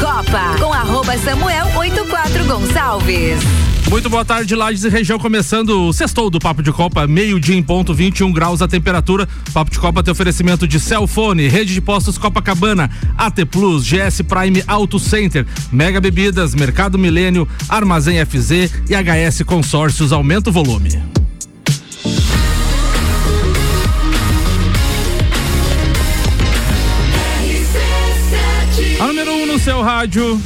Copa com arroba Samuel 84 Gonçalves. Muito boa tarde, Lages e região, começando o sextou do Papo de Copa, meio-dia em ponto, 21 graus a temperatura. Papo de Copa tem oferecimento de Cellfone, Rede de Postos Copacabana, AT Plus, GS Prime Auto Center, Mega Bebidas, Mercado Milênio, Armazém FZ e HS Consórcios. Aumenta o volume. Seu rádio.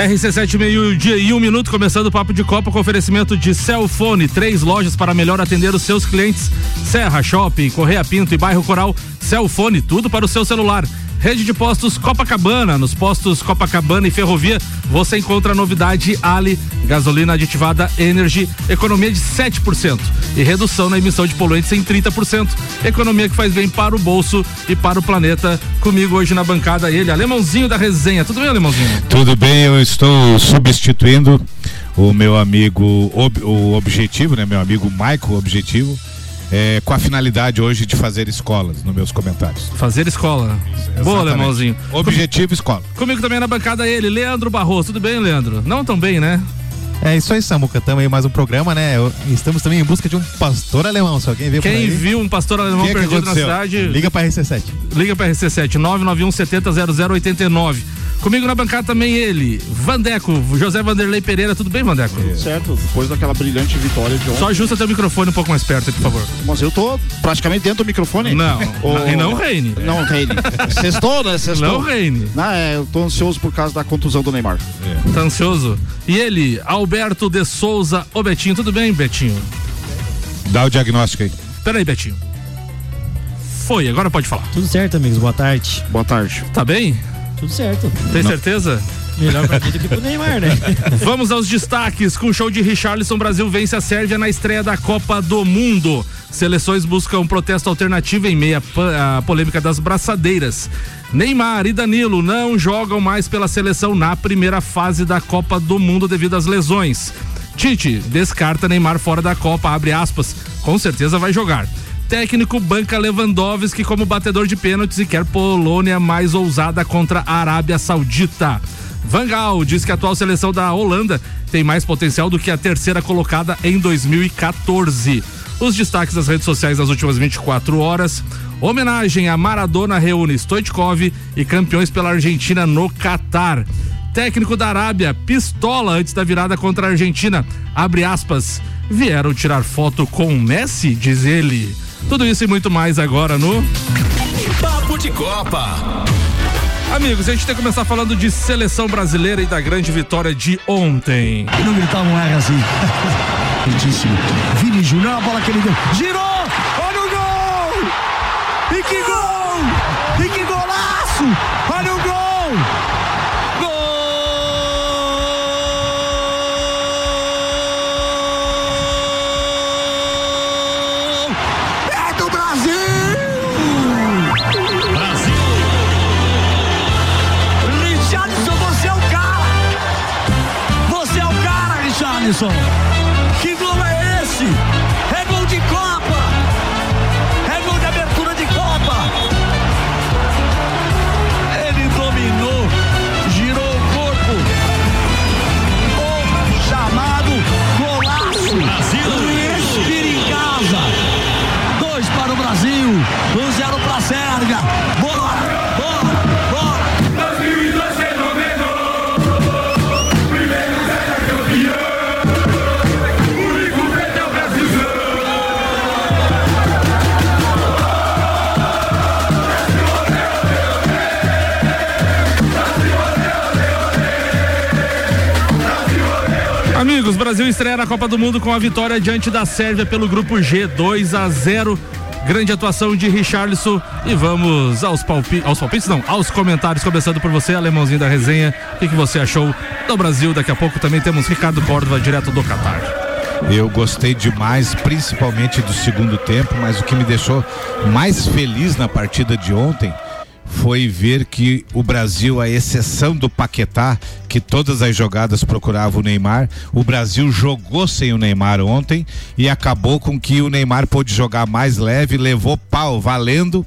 RC7 meio-dia e um minuto, começando o papo de Copa com oferecimento de Cellfone, três lojas para melhor atender os seus clientes. Serra Shopping, Correia Pinto e Bairro Coral. Cellfone, tudo para o seu celular. Rede de postos Copacabana. Nos postos Copacabana e Ferrovia, você encontra a novidade Ali, gasolina aditivada Energy, economia de 7% e redução na emissão de poluentes em 30%. Economia que faz bem para o bolso e para o planeta. Comigo hoje na bancada ele, Alemãozinho da resenha. Tudo bem, Alemãozinho? Tudo bem, eu estou substituindo o meu amigo, o objetivo, né? Meu amigo Maico Objetivo é, com a finalidade hoje de fazer escolas nos meus comentários. Fazer escola. Exatamente. Boa, Alemãozinho. Objetivo escola. Comigo também na bancada ele, Leandro Barroso. Tudo bem, Leandro? Não tão bem, né? É isso aí, Samuca. Estamos aí mais um programa, né? Estamos também em busca de um pastor alemão. Se alguém viu Quem viu um pastor alemão que perdido na cidade. Liga para RC7. Liga para RC7, 991 70 0089. Comigo na bancada também ele, Vandeco, José Vanderlei Pereira. Tudo bem, Vandeco? Certo, depois daquela brilhante vitória de ontem. Só ajusta teu microfone um pouco mais perto, por favor. Mas eu tô praticamente dentro do microfone. Não, o... e não Reine. Não, Reine. Sextou, né? Sextou. Não Reine. Não, é, eu tô ansioso por causa da contusão do Neymar. É. Tá ansioso? E ele, Alberto de Souza, o Betinho. Tudo bem, Betinho? Dá o diagnóstico aí. Peraí, Betinho. Foi, agora pode falar. Tudo certo, amigos. Boa tarde. Boa tarde. Tá bem? Tudo certo. Tem Não. certeza? Melhor pra mim do que pro Neymar, né? Vamos aos destaques. Com o show de Richarlison, Brasil vence a Sérvia na estreia da Copa do Mundo. Seleções buscam protesto alternativo em meia à polêmica das braçadeiras. Neymar e Danilo não jogam mais pela seleção na primeira fase da Copa do Mundo devido às lesões. Tite descarta Neymar fora da Copa, abre aspas, com certeza vai jogar. Técnico banca Lewandowski como batedor de pênaltis e quer Polônia mais ousada contra a Arábia Saudita. Van Gaal diz que a atual seleção da Holanda tem mais potencial do que a terceira colocada em 2014. Os destaques das redes sociais das últimas 24 horas. Homenagem a Maradona reúne Stoichkov e campeões pela Argentina no Catar. Técnico da Arábia, pistola antes da virada contra a Argentina. Abre aspas. Vieram tirar foto com Messi, diz ele. Tudo isso e muito mais agora no Papo de Copa. Amigos, a gente tem que começar falando de seleção brasileira e da grande vitória de ontem. E não gritar um R assim. Muitíssimo. Vini Júnior, a bola que ele deu. Girou! Olha o gol! E que gol! E que golaço! Olha o gol! Allison. Brasil estreia na Copa do Mundo com a vitória diante da Sérvia pelo grupo G, 2 a 0. Grande atuação de Richarlison e vamos aos, palpi aos palpites, não, aos comentários, começando por você, alemãozinho da resenha. O que, que você achou do Brasil? Daqui a pouco também temos Ricardo Córdova, direto do Catar. Eu gostei demais, principalmente do segundo tempo, mas o que me deixou mais feliz na partida de ontem foi ver que o Brasil, à exceção do Paquetá, que todas as jogadas procurava o Neymar, o Brasil jogou sem o Neymar ontem e acabou com que o Neymar pôde jogar mais leve, levou pau valendo,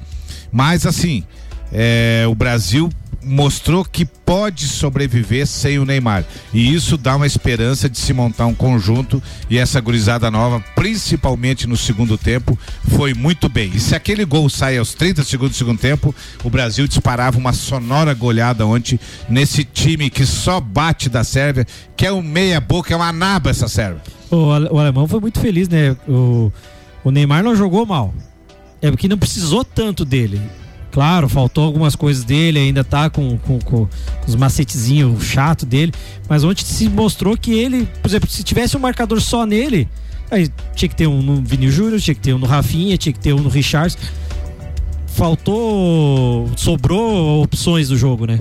mas assim, é, o Brasil mostrou que pode sobreviver sem o Neymar. E isso dá uma esperança de se montar um conjunto e essa gurizada nova, principalmente no segundo tempo, foi muito bem. E se aquele gol sai aos 30 segundos do segundo tempo, o Brasil disparava uma sonora goleada ontem nesse time que só bate da Sérvia, que é um meia boca, é uma naba essa Sérvia. O, o alemão foi muito feliz, né? O, o Neymar não jogou mal. É porque não precisou tanto dele. Claro, faltou algumas coisas dele, ainda tá com, com, com os macetezinhos chato dele. Mas ontem se mostrou que ele, por exemplo, se tivesse um marcador só nele, aí tinha que ter um no Vini Júnior, tinha que ter um no Rafinha, tinha que ter um no Richards. Faltou. sobrou opções do jogo, né?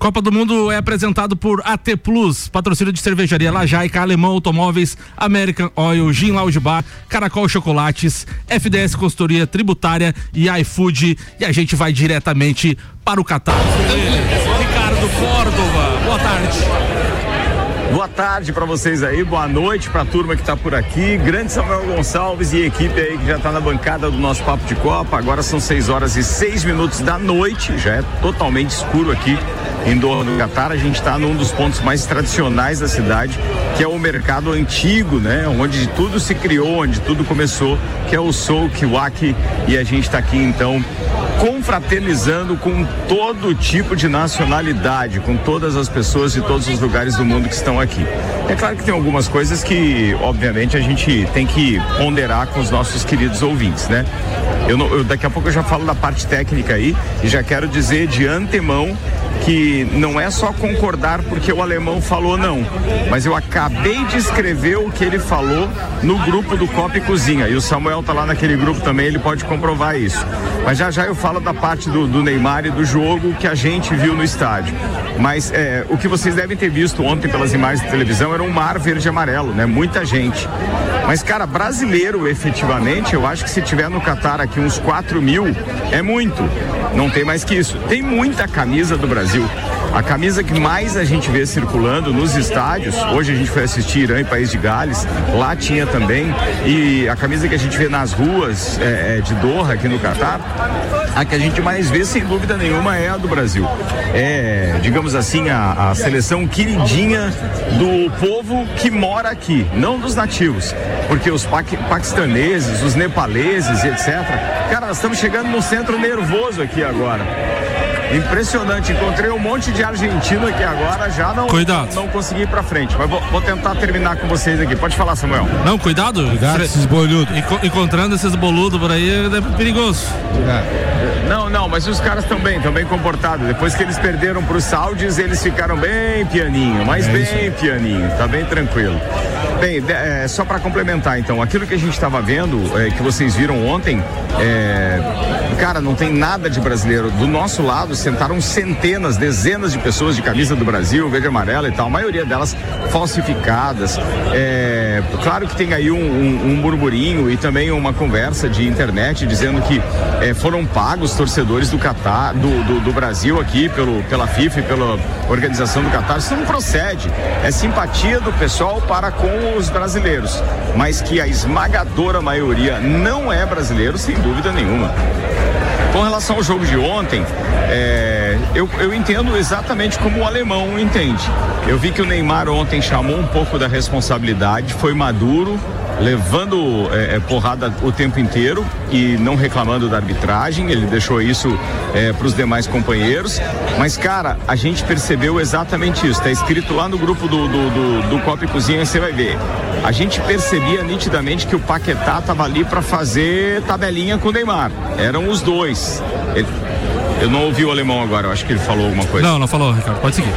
Copa do Mundo é apresentado por AT Plus, patrocínio de cervejaria Lajaica, Alemão Automóveis, American Oil, Gin Lounge Bar, Caracol Chocolates, FDS Consultoria Tributária e iFood. E a gente vai diretamente para o Catar. Ricardo Córdova, boa tarde. Boa tarde para vocês aí, boa noite para a turma que está por aqui. Grande Samuel Gonçalves e equipe aí que já está na bancada do nosso Papo de Copa. Agora são 6 horas e 6 minutos da noite, já é totalmente escuro aqui em Doha do Catar. A gente está num dos pontos mais tradicionais da cidade, que é o mercado antigo, né? Onde tudo se criou, onde tudo começou, que é o Souk Waki. E a gente está aqui então confraternizando com todo tipo de nacionalidade, com todas as pessoas de todos os lugares do mundo que estão aqui. É claro que tem algumas coisas que, obviamente, a gente tem que ponderar com os nossos queridos ouvintes, né? Eu, não- eu- daqui a pouco eu já falo da parte técnica aí e já quero dizer de antemão que não é só concordar porque o alemão falou não, mas eu acabei de escrever o que ele falou no grupo do Copa e Cozinha e o Samuel tá lá naquele grupo também, ele pode comprovar isso. Mas já já eu falo da parte do, do Neymar e do jogo que a gente viu no estádio. Mas é, o que vocês devem ter visto ontem pelas imagens de televisão era um mar verde e amarelo, né? Muita gente. Mas, cara, brasileiro, efetivamente, eu acho que se tiver no Catar aqui uns 4 mil, é muito. Não tem mais que isso. Tem muita camisa do Brasil. A camisa que mais a gente vê circulando nos estádios, hoje a gente foi assistir Irã e País de Gales, lá tinha também, e a camisa que a gente vê nas ruas é, é, de Doha, aqui no Catar, a que a gente mais vê, sem dúvida nenhuma, é a do Brasil. É, digamos assim, a, a seleção queridinha do povo que mora aqui, não dos nativos. Porque os paqui- paquistaneses, os nepaleses, etc. Cara, nós estamos chegando no centro nervoso aqui agora. Impressionante, encontrei um monte de argentino aqui agora, já não, Cuidado. não consegui ir pra frente. Mas vou, vou tentar terminar com vocês aqui. Pode falar, Samuel. Não, cuidado. Cuidado Fre- esses bolhudos. Enco- encontrando esses boludos por aí é perigoso. Não, não, mas os caras estão bem, estão bem comportados. Depois que eles perderam para os Saudis, eles ficaram bem pianinho, mas bem pianinho, tá bem tranquilo. Bem, é, só para complementar então, aquilo que a gente estava vendo, é, que vocês viram ontem, é, cara, não tem nada de brasileiro. Do nosso lado sentaram centenas, dezenas de pessoas de camisa do Brasil, verde e amarela e tal, a maioria delas falsificadas. É, claro que tem aí um, um- um burburinho e também uma conversa de internet dizendo que é, foram pagos torcedores do Catar, do, do, do Brasil aqui pelo, pela FIFA e pela organização do Catar. Isso não procede. É simpatia do pessoal para com os brasileiros, mas que a esmagadora maioria não é brasileiro, sem dúvida nenhuma. Com relação ao jogo de ontem, é, eu, eu entendo exatamente como o alemão entende. Eu vi que o Neymar ontem chamou um pouco da responsabilidade, foi maduro, levando é, é, porrada o tempo inteiro e não reclamando da arbitragem. Ele deixou isso para os demais companheiros. Mas, cara, a gente percebeu exatamente isso. Está escrito lá no grupo do, do, do, do Copa e Cozinha, você vai ver. A gente percebia nitidamente que o Paquetá estava ali para fazer tabelinha com o Neymar. Eram os dois. Ele- eu não ouvi o alemão agora, eu acho que ele falou alguma coisa. Não, não falou, Ricardo. Pode seguir.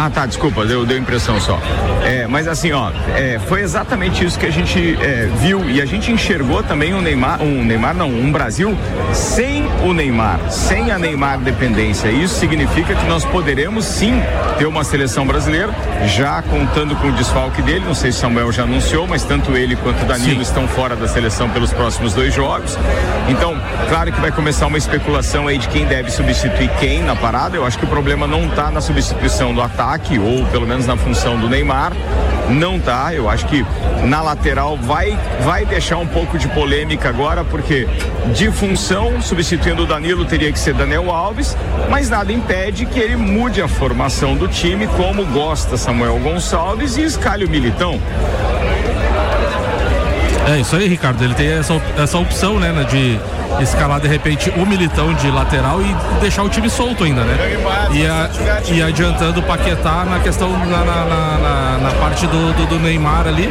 Ah, tá, desculpa, deu, deu impressão só. É, mas assim, ó, é, foi exatamente isso que a gente é, viu e a gente enxergou também um Neymar, um Neymar não, um Brasil sem o Neymar, sem a Neymar dependência. Isso significa que nós poderemos sim ter uma seleção brasileira, já contando com o desfalque dele, não sei se Samuel já anunciou, mas tanto ele quanto o Danilo Sim. estão fora da seleção pelos próximos dois jogos. Então, claro que vai começar uma especulação aí de quem deve substituir quem na parada. Eu acho que o problema não está na substituição do ataque, ou pelo menos na função do Neymar. Não tá, eu acho que na lateral vai vai deixar um pouco de polêmica agora, porque de função, substituindo o Danilo, teria que ser Daniel Alves, mas nada impede que ele mude a formação do time, como gosta Samuel Gonçalves e escalhe o Militão. É isso aí, Ricardo. Ele tem essa, essa opção, né, de escalar de repente o militão de lateral e deixar o time solto ainda, né? E, a- e adiantando o Paquetá na questão na, na, na- na- na parte do, do- do Neymar ali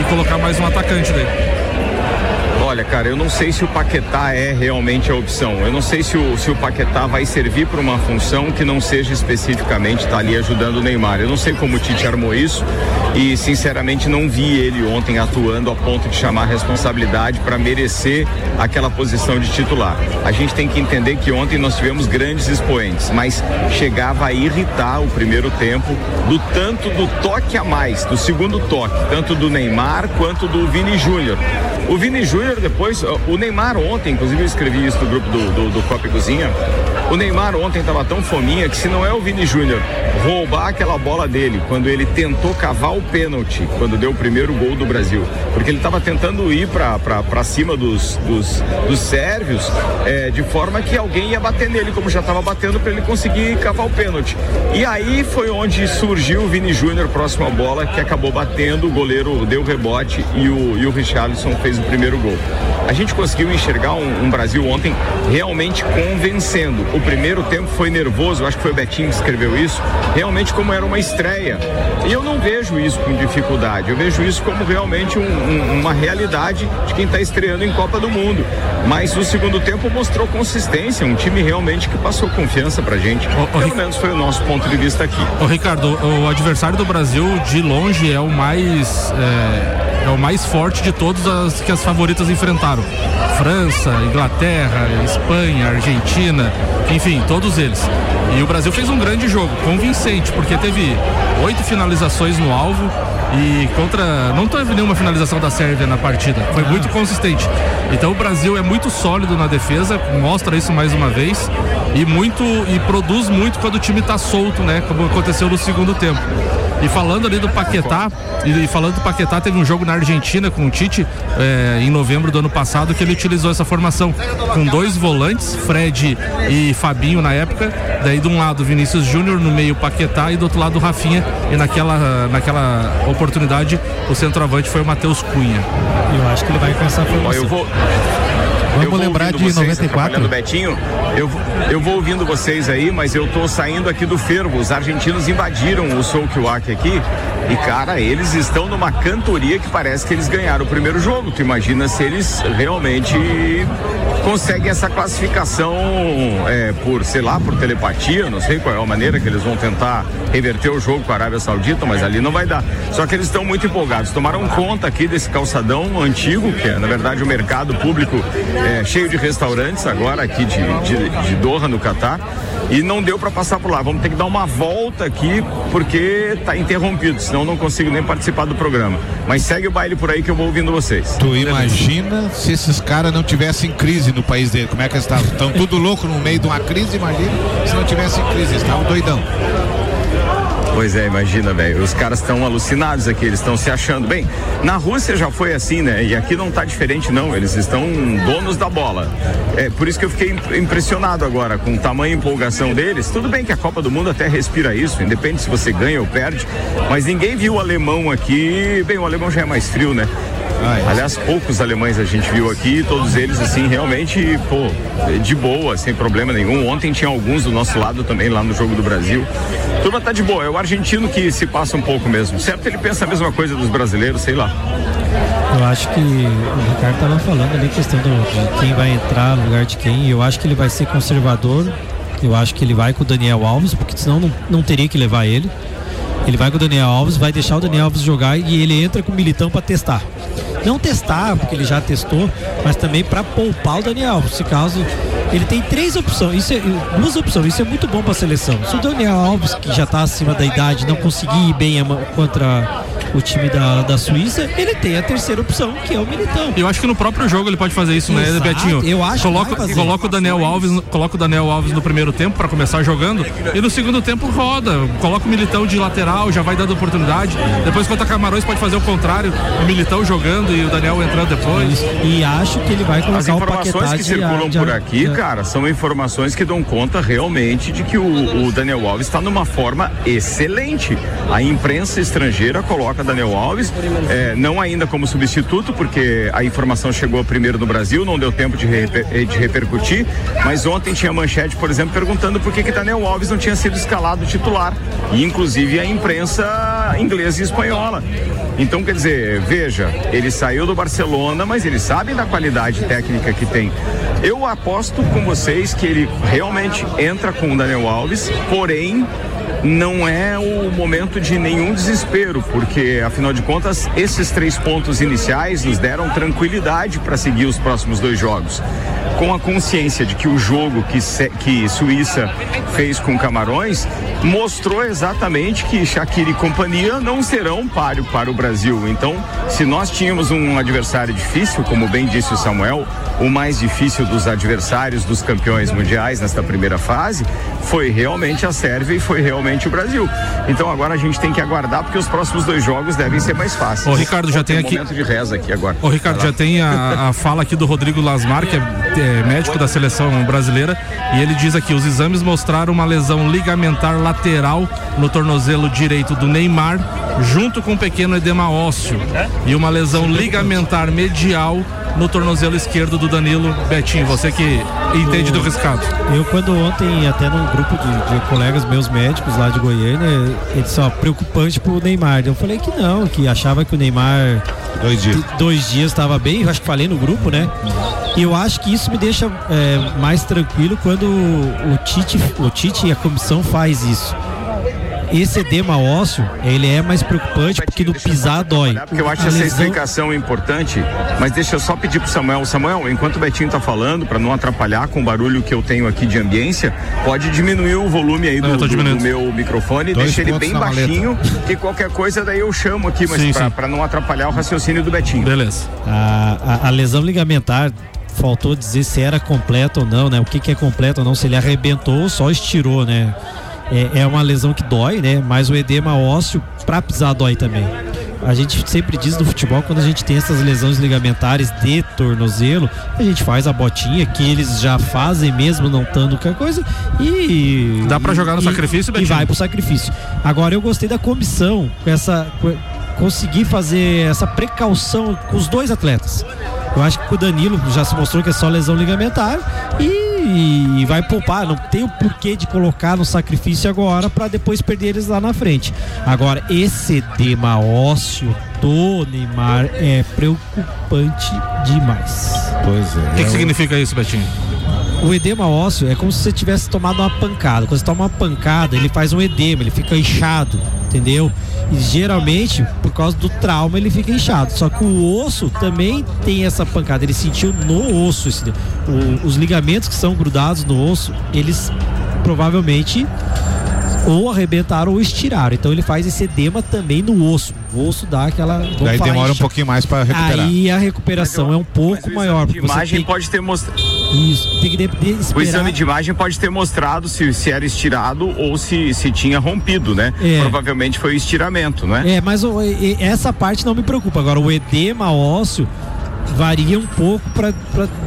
e colocar mais um atacante daí. Olha, cara, eu não sei se o Paquetá é realmente a opção. Eu não sei se o, se o Paquetá vai servir para uma função que não seja especificamente estar ali ajudando o Neymar. Eu não sei como o Tite armou isso e, sinceramente, não vi ele ontem atuando a ponto de chamar responsabilidade para merecer aquela posição de titular. A gente tem que entender que ontem nós tivemos grandes expoentes, mas chegava a irritar o primeiro tempo do tanto do toque a mais, do segundo toque, tanto do Neymar quanto do Vini Júnior. O Vini Júnior depois, o Neymar ontem, inclusive eu escrevi isso no grupo do, do, do Copa e Cozinha, o Neymar ontem estava tão fominha que se não é o Vini Júnior roubar aquela bola dele quando ele tentou cavar o pênalti, quando deu o primeiro gol do Brasil, porque ele estava tentando ir para cima dos, dos, dos sérvios é, de forma que alguém ia bater nele, como já estava batendo, para ele conseguir cavar o pênalti. E aí foi onde surgiu o Vini Júnior próximo à bola, que acabou batendo, o goleiro deu rebote e o, e o Richarlison fez o primeiro gol. A gente conseguiu enxergar um, um Brasil ontem realmente convencendo. O primeiro tempo foi nervoso, acho que foi o Betinho que escreveu isso, realmente como era uma estreia. E eu não vejo isso com dificuldade, eu vejo isso como realmente um- um- uma realidade de quem está estreando em Copa do Mundo. Mas o segundo tempo mostrou consistência, um time realmente que passou confiança pra gente. Ô, Pelo Ric- menos foi o nosso ponto de vista aqui. Ô Ricardo, o adversário do Brasil de longe é o mais é, é o mais forte de todos as que as favoritas enfrentaram. França, Inglaterra, Espanha, Argentina, enfim, todos eles. E o Brasil fez um grande jogo, convincente, porque teve oito finalizações no alvo e contra. Não teve nenhuma finalização da Sérvia na partida. Foi muito consistente. Então o Brasil é muito sólido na defesa, mostra isso mais uma vez. E muito. E produz muito quando o time tá solto, né? Como aconteceu no segundo tempo. E falando ali do Paquetá, e falando do Paquetá, teve um jogo na Argentina com o Tite eh, em novembro do ano passado que ele utilizou essa formação com dois volantes, Fred e Fabinho na época. Daí de um lado Vinícius Júnior, no meio Paquetá e do outro lado Rafinha. E naquela, naquela oportunidade o centroavante foi o Matheus Cunha. Eu acho que ele vai com essa formação. eu vou. Vamos eu vou lembrar de vocês, 94. atrapalhando o Betinho, eu, vou- eu vou ouvindo vocês aí, mas eu tô saindo aqui do fervo. Os argentinos invadiram o Soukewak aqui e, cara, eles estão numa cantoria que parece que eles ganharam o primeiro jogo. Tu imagina se eles realmente conseguem essa classificação é, por, sei lá, por telepatia, não sei qual é a maneira que eles vão tentar reverter o jogo com a Arábia Saudita, mas ali não vai dar. Só que eles estão muito empolgados. Tomaram conta aqui desse calçadão antigo, que é, na verdade, o mercado público é, cheio de restaurantes agora aqui de, de, de Doha, no Catar. E não deu para passar por lá. Vamos ter que dar uma volta aqui porque tá interrompido, senão eu não consigo nem participar do programa. Mas segue o baile por aí que eu vou ouvindo vocês. Tu imagina se esses caras não tivessem crise no país dele, como é que eles estavam? Estão tudo louco no meio de uma crise, imagina se não tivessem crise, eles estavam doidão. Pois é, imagina, velho. Os caras estão alucinados aqui, eles estão se achando. Bem, na Rússia já foi assim, né? E aqui não tá diferente, não. Eles estão donos da bola. É por isso que eu fiquei imp- impressionado agora com o tamanho e empolgação deles. Tudo bem que a Copa do Mundo até respira isso, independe se você ganha ou perde. Mas ninguém viu o alemão aqui. Bem, o alemão já é mais frio, né? Aliás, poucos alemães a gente viu aqui, todos eles assim, realmente, pô, de boa, sem problema nenhum. Ontem tinha alguns do nosso lado também, lá no Jogo do Brasil. Turma tá de boa, é o argentino que se passa um pouco mesmo. Certo, ele pensa a mesma coisa dos brasileiros, sei lá. Eu acho que o Ricardo estava falando ali questão do, de quem vai entrar no lugar de quem. Eu acho que ele vai ser conservador. Eu acho que ele vai com o Daniel Alves, porque senão não, não teria que levar ele. Ele vai com o Daniel Alves, vai deixar o Daniel Alves jogar e ele entra com o Militão para testar. Não testar, porque ele já testou, mas também para poupar o Daniel Alves. Se caso ele tem três opções, isso é, duas opções, isso é muito bom para a seleção. Se o Daniel Alves, que já está acima da idade, não conseguir ir bem contra o time da, da Suíça, ele tem a terceira opção, que é o Militão. Eu acho que no próprio jogo ele pode fazer isso, né, Exato, Betinho? eu acho que coloca, fazer. coloca o Daniel Alves, coloca o Daniel Alves no primeiro tempo para começar jogando e no segundo tempo roda, coloca o Militão de lateral, já vai dando oportunidade. Depois contra Camarões pode fazer o contrário, o Militão jogando e o Daniel entrando depois. E acho que ele vai As colocar o informações que circulam de- por aqui, de- cara, são informações que dão conta realmente de que o, o Daniel Alves está numa forma excelente. A imprensa estrangeira coloca Daniel Alves, eh, não ainda como substituto, porque a informação chegou primeiro no Brasil, não deu tempo de, reper- de repercutir, mas ontem tinha manchete, por exemplo, perguntando por que, que Daniel Alves não tinha sido escalado titular. E inclusive a imprensa inglesa e espanhola. Então, quer dizer, veja, ele saiu do Barcelona, mas ele sabe da qualidade técnica que tem. Eu aposto com vocês que ele realmente entra com o Daniel Alves, porém não é o momento de nenhum desespero, porque afinal de contas, esses três pontos iniciais nos deram tranquilidade para seguir os próximos dois jogos. Com a consciência de que o jogo que, que Suíça fez com Camarões mostrou exatamente que Shaqiri e companhia não serão páreo para o Brasil. Então, se nós tínhamos um adversário difícil, como bem disse o Samuel, o mais difícil dos adversários dos campeões mundiais nesta primeira fase, foi realmente a Sérvia e foi realmente o Brasil. Então agora a gente tem que aguardar porque os próximos dois jogos devem ser mais fáceis. Ô, Ricardo, já tem um aqui- momento de reza aqui agora. Ô Ricardo, já tem a, a fala aqui do Rodrigo Lasmar, que é, é médico da seleção brasileira, e ele diz aqui: os exames mostraram uma lesão ligamentar lateral no tornozelo direito do Neymar, junto com um pequeno edema ósseo, e uma lesão ligamentar medial no tornozelo esquerdo do Danilo Betinho. Você que entende do riscado. Eu quando ontem, até num grupo de, de colegas meus médicos lá de Goiânia, eles só preocupante pro Neymar. Eu falei que não, que achava que o Neymar Dois dias. dois dias estava bem, eu acho que falei no grupo, né? E eu acho que isso me deixa é, mais tranquilo quando o Tite, o Tite e a comissão faz isso. Esse edema ósseo, ele é mais preocupante porque no pisar dói. Porque eu acho essa explicação importante, mas deixa eu só pedir pro Samuel. Samuel, enquanto o Betinho tá falando, para não atrapalhar com o barulho que eu tenho aqui de ambiência, pode diminuir o volume aí do, do- do meu microfone, Dois deixa ele bem maleta. baixinho, que qualquer coisa daí eu chamo aqui, mas pra não atrapalhar o raciocínio do Betinho. Beleza. A, a- a lesão ligamentar faltou dizer se era completa ou não, né? O que, que é completo ou não, se ele arrebentou ou só estirou, né? É, é uma lesão que dói, né? Mas o edema ósseo pra pisar dói também. A gente sempre diz no futebol, quando a gente tem essas lesões ligamentares de tornozelo, a gente faz a botinha, que eles já fazem mesmo não estando qualquer coisa, e. Dá pra jogar no e- sacrifício, E Betinho? vai pro sacrifício. Agora eu gostei da comissão, com essa. com- conseguir fazer essa precaução com os dois atletas. Eu acho que o Danilo já se mostrou que é só lesão ligamentar e, e vai poupar. Não tem o porquê de colocar no sacrifício agora para depois perder eles lá na frente. Agora, esse edema ósseo do Neymar é preocupante demais. Pois é. O que, que Eu- significa isso, Betinho? O edema ósseo é como se você tivesse tomado uma pancada. Quando você toma uma pancada, ele faz um edema, ele fica inchado, entendeu? E geralmente, por causa do trauma, ele fica inchado. Só que o osso também tem essa pancada. Ele sentiu no osso. esse- o- os ligamentos que são grudados no osso, eles provavelmente ou arrebentaram ou estiraram. Então ele faz esse edema também no osso. O osso dá aquela. Daí falar, demora um incha- pouquinho mais para recuperar. Aí a recuperação é um pouco maior. você imagem tem- pode ter mostrado. Isso, tem que de- de- O esperar. exame de imagem pode ter mostrado se, se era estirado ou se, se tinha rompido, né? É. Provavelmente foi o estiramento, né? É, mas o- essa parte não me preocupa. Agora, o edema ósseo varia um pouco para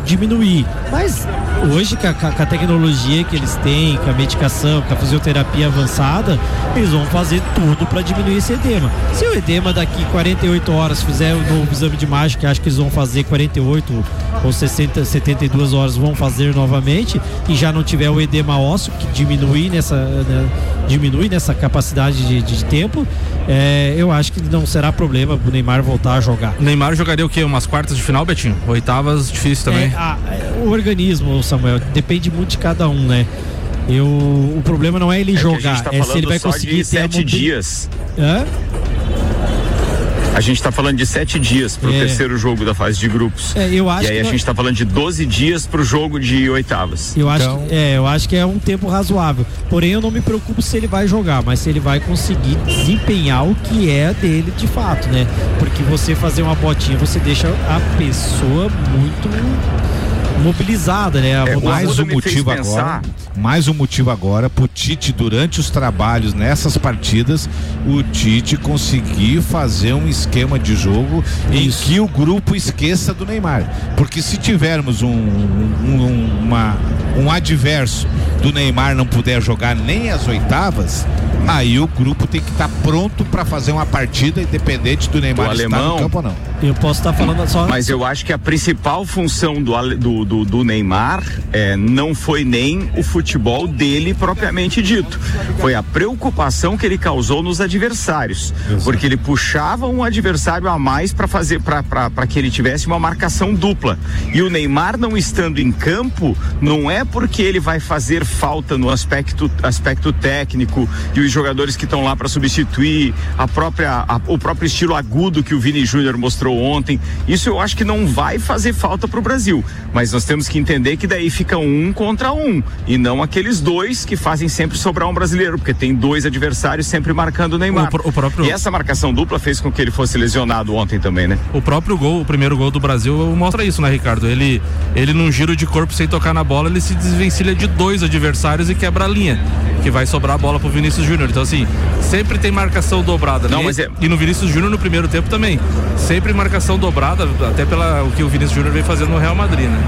diminuir. Mas hoje, com a, com a tecnologia que eles têm, com a medicação, com a fisioterapia avançada, eles vão fazer tudo para diminuir esse edema. Se o edema daqui 48 horas fizer o novo exame de imagem, que acho que eles vão fazer 48 ou 60, 72 horas, vão fazer novamente, e já não tiver o edema ósseo, que diminui nessa, né, diminui nessa capacidade de, de tempo, é, eu acho que não será problema o Neymar voltar a jogar. Neymar jogaria o quê? Umas quartas de final, Betinho? Oitavas, difícil também. É, a- é, o organismo, Samuel, depende muito de cada um, né? Eu, o problema não é ele É jogar, tá é se ele vai conseguir de ter sete dias. Hã? A gente está falando de sete dias pro É. terceiro jogo da fase de grupos. É, eu acho e aí que a gente está falando de 12 dias pro jogo de oitavas. Eu acho, Então- que, é, eu acho que é um tempo razoável. Porém, eu não me preocupo se ele vai jogar, mas se ele vai conseguir desempenhar o que é dele de fato, né? Porque você fazer uma botinha, você deixa a pessoa muito mobilizada, né? É, mais um motivo agora, mais um motivo agora pro Tite durante os trabalhos nessas partidas, o Tite conseguir fazer um esquema de jogo em que o grupo esqueça do Neymar, porque se tivermos um, um, uma, um adverso do Neymar não puder jogar nem as oitavas, aí o grupo tem que estar pronto para fazer uma partida independente do Neymar O estar alemão- no campo ou não. Eu posso estar falando só. Mas eu acho que a principal função do, do, do, do Neymar é, não foi nem o futebol dele propriamente dito. Foi a preocupação que ele causou nos adversários. Porque ele puxava um adversário a mais para fazer para que ele tivesse uma marcação dupla. E o Neymar não estando em campo, não é porque ele vai fazer falta no aspecto, aspecto técnico e os jogadores que estão lá para substituir, a própria, a- o próprio estilo agudo que o Vini Júnior mostrou ontem. Isso eu acho que não vai fazer falta para o Brasil. Mas nós temos que entender que daí fica um contra um e não aqueles dois que fazem sempre sobrar um brasileiro, porque tem dois adversários sempre marcando o Neymar. O o próprio- E essa marcação dupla fez com que ele fosse lesionado ontem também, né? O próprio gol, o primeiro gol do Brasil mostra isso, né, Ricardo? Ele, ele num giro de corpo sem tocar na bola, ele se desvencilha de dois adversários e quebra a linha, que vai sobrar a bola pro Vinícius Júnior. Então assim, sempre tem marcação dobrada. Não, né? mas é- E no Vinícius Júnior no primeiro tempo também. Sempre marcação dobrada, até pela o que o Vinícius Júnior vem fazendo no Real Madrid, né?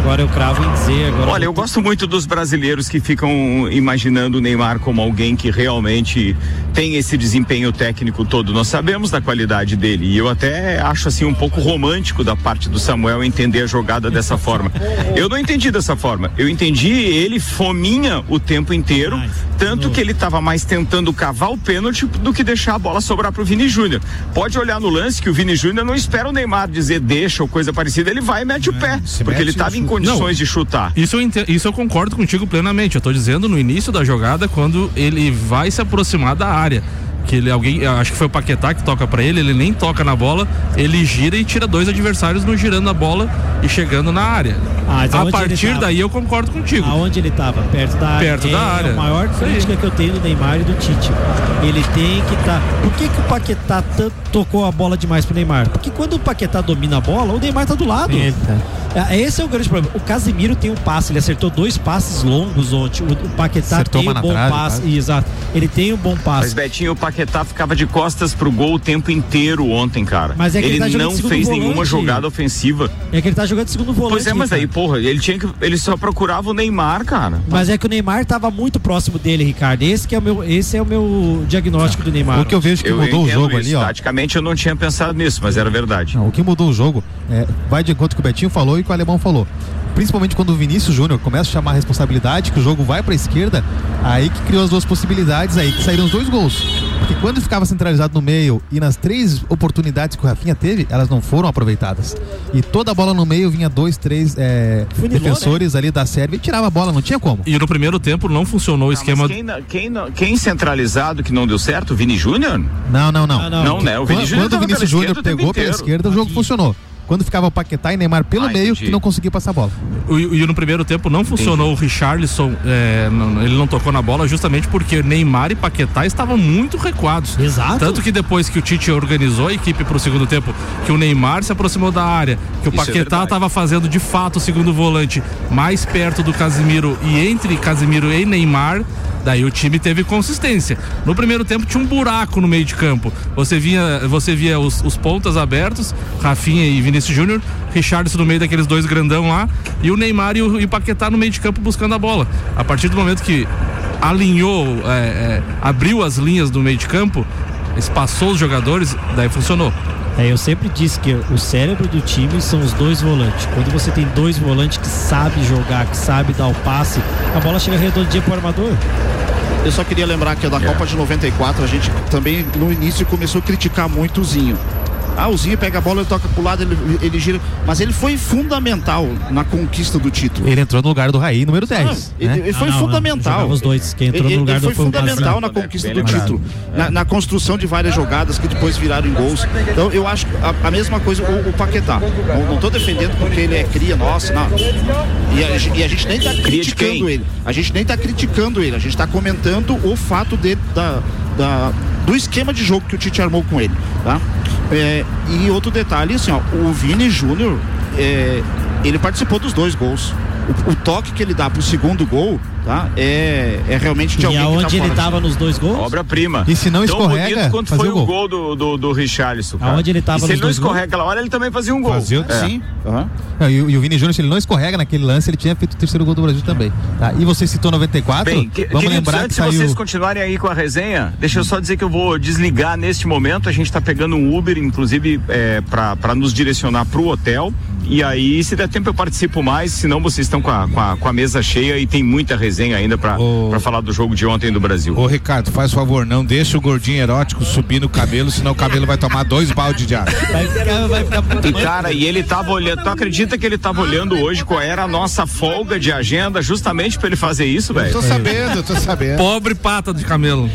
Agora eu cravo em dizer. Agora Olha, eu gosto muito dos brasileiros que ficam imaginando o Neymar como alguém que realmente tem esse desempenho técnico todo. Nós sabemos da qualidade dele e eu até acho assim um pouco romântico da parte do Samuel entender a jogada dessa forma. Eu não entendi dessa forma. Eu entendi ele fominha o tempo inteiro, tanto que ele estava mais tentando cavar o pênalti do que deixar a bola sobrar pro Vini Júnior. Pode olhar no lance que o Vini Júnior não espera o Neymar dizer deixa ou coisa parecida, ele vai e mete o pé, porque ele estava em condições Não. de chutar. Isso eu, ente- isso eu concordo contigo plenamente. Eu tô dizendo no início da jogada, quando ele vai se aproximar da área. Que ele, alguém, acho que foi o Paquetá que toca pra ele, ele nem toca na bola, ele gira e tira dois adversários no girando a bola e chegando na área. Ah, mas a partir daí eu concordo contigo. Aonde ele estava? Perto da área. Perto é, da área. É a maior crítica que eu tenho do Neymar e do Tite. Ele tem que estar. Por que, que o Paquetá tanto tocou a bola demais pro Neymar? Porque quando o Paquetá domina a bola, o Neymar tá do lado. É, Esse é o grande problema. O Casimiro tem um passe, ele acertou dois passes longos ontem. O, Paquetá Acertou tem um bom trave, passe. quase. Exato. Ele tem um bom Mas passe. Betinho, o Paquetá ficava de costas pro gol o tempo inteiro ontem, cara. Mas é que ele tá jogando não fez volante. nenhuma jogada ofensiva. É que ele tá jogando segundo volante. Pois é, mas aí, porra, ele tinha que. Ele só procurava o Neymar, cara. Mas é que o Neymar tava muito próximo dele, Ricardo. Esse que é o meu, esse é o meu diagnóstico do Neymar. O que eu vejo que Eu mudou o jogo isso. ali, ó. Taticamente eu não tinha pensado nisso, mas era verdade. Não, o que mudou o jogo é, vai de encontro com o Betinho falou e que o Alemão falou. Principalmente quando o Vinícius Júnior começa a chamar a responsabilidade, que o jogo vai pra esquerda, aí que criou as duas possibilidades, aí que saíram os dois gols. Porque quando ficava centralizado no meio e nas três oportunidades que o Rafinha teve, elas não foram aproveitadas. E toda a bola no meio vinha dois, três é, Funilou, defensores ali da Sérvia e tirava a bola, não tinha como. E no primeiro tempo não funcionou o Ah, esquema. mas quem, quem, quem centralizado que não deu certo? O Vini Júnior? Não, não, não. Ah, não. Não, né? O Vini Quando, Júnior quando o Vinícius Júnior o pegou pela esquerda, o jogo funcionou. Quando ficava o Paquetá e Neymar pelo Ah, meio, entendi. que não conseguia passar a bola. E, e no primeiro tempo não funcionou o Richarlison, é, não- ele não tocou na bola justamente porque Neymar e Paquetá estavam muito recuados. Exato. Tanto que depois que o Tite organizou a equipe para o segundo tempo, que o Neymar se aproximou da área, que o Isso é Paquetá estava fazendo de fato o segundo volante mais perto do Casimiro e entre Casimiro e Neymar, daí o time teve consistência. No primeiro tempo tinha um buraco no meio de campo. Você via, você via os, os pontas abertos, Rafinha e Vinícius Júnior, Richardson no meio daqueles dois grandão lá, e o Neymar e o, e o Paquetá no meio de campo buscando a bola. A partir do momento que alinhou, é, é, abriu as linhas do meio de campo, espaçou os jogadores, daí funcionou. É, eu sempre disse que o cérebro do time são os dois volantes. Quando você tem dois volantes que sabem jogar, que sabem dar o passe, a bola chega redondinha pro armador. Eu só queria lembrar que da Copa de 94 a gente também no início começou a criticar muito o Zinho. Ah, o Zinho pega a bola, ele toca pro lado, ele, ele gira. Mas ele foi fundamental na conquista do título. Ele entrou no lugar do Raí, número 10. Ele, né? ele foi Ah, não, fundamental. jogava os dois, quem entrou ele, no lugar ele do foi foi o fundamental na conquista do lembrado. título, na, na construção de várias jogadas que depois viraram em gols. Então eu acho que a, a mesma coisa o, o Paquetá. Não, não tô defendendo porque ele é cria nossa, não. E a, e a gente nem tá de criticando ele. A gente nem tá criticando ele. A gente tá comentando o fato dele da, da- do esquema de jogo que o Tite armou com ele, tá? É, e outro detalhe, assim, ó, o Vini Júnior, é, ele participou dos dois gols. O, o toque que ele dá pro segundo gol, tá? É, é realmente de E alguém aonde tá ele fora. tava nos dois gols? Obra-prima. E se não Tão escorrega, bonito quanto fazia foi o gol. gol do, do, do Richarlison. cara. Aonde ele tava E se ele não escorrega aquela hora, ele também fazia um gol. Fazia, É. Sim. aham. Não, e, o- e o Vini Júnior, se ele não escorrega naquele lance, ele tinha feito o terceiro gol do Brasil também. tá? E você citou 94, Bem, que, vamos lembrar antes de saiu... vocês continuarem aí com a resenha, deixa eu só dizer que eu vou desligar neste momento. A gente está pegando um Uber, inclusive, é, para nos direcionar para o hotel. E aí, se der tempo, eu participo mais. Senão, vocês estão com a, com, a, com a mesa cheia e tem muita resenha ainda para Ô- falar do jogo de ontem do Brasil. Ô Ricardo, faz favor, não deixa o gordinho erótico subir no cabelo, senão o cabelo vai tomar dois baldes de água. E cara, e ele tava olhando, tu acredita que ele tava olhando hoje qual era a nossa folga de agenda justamente pra ele fazer isso, velho? Tô sabendo, tô sabendo. Pobre pata de camelo.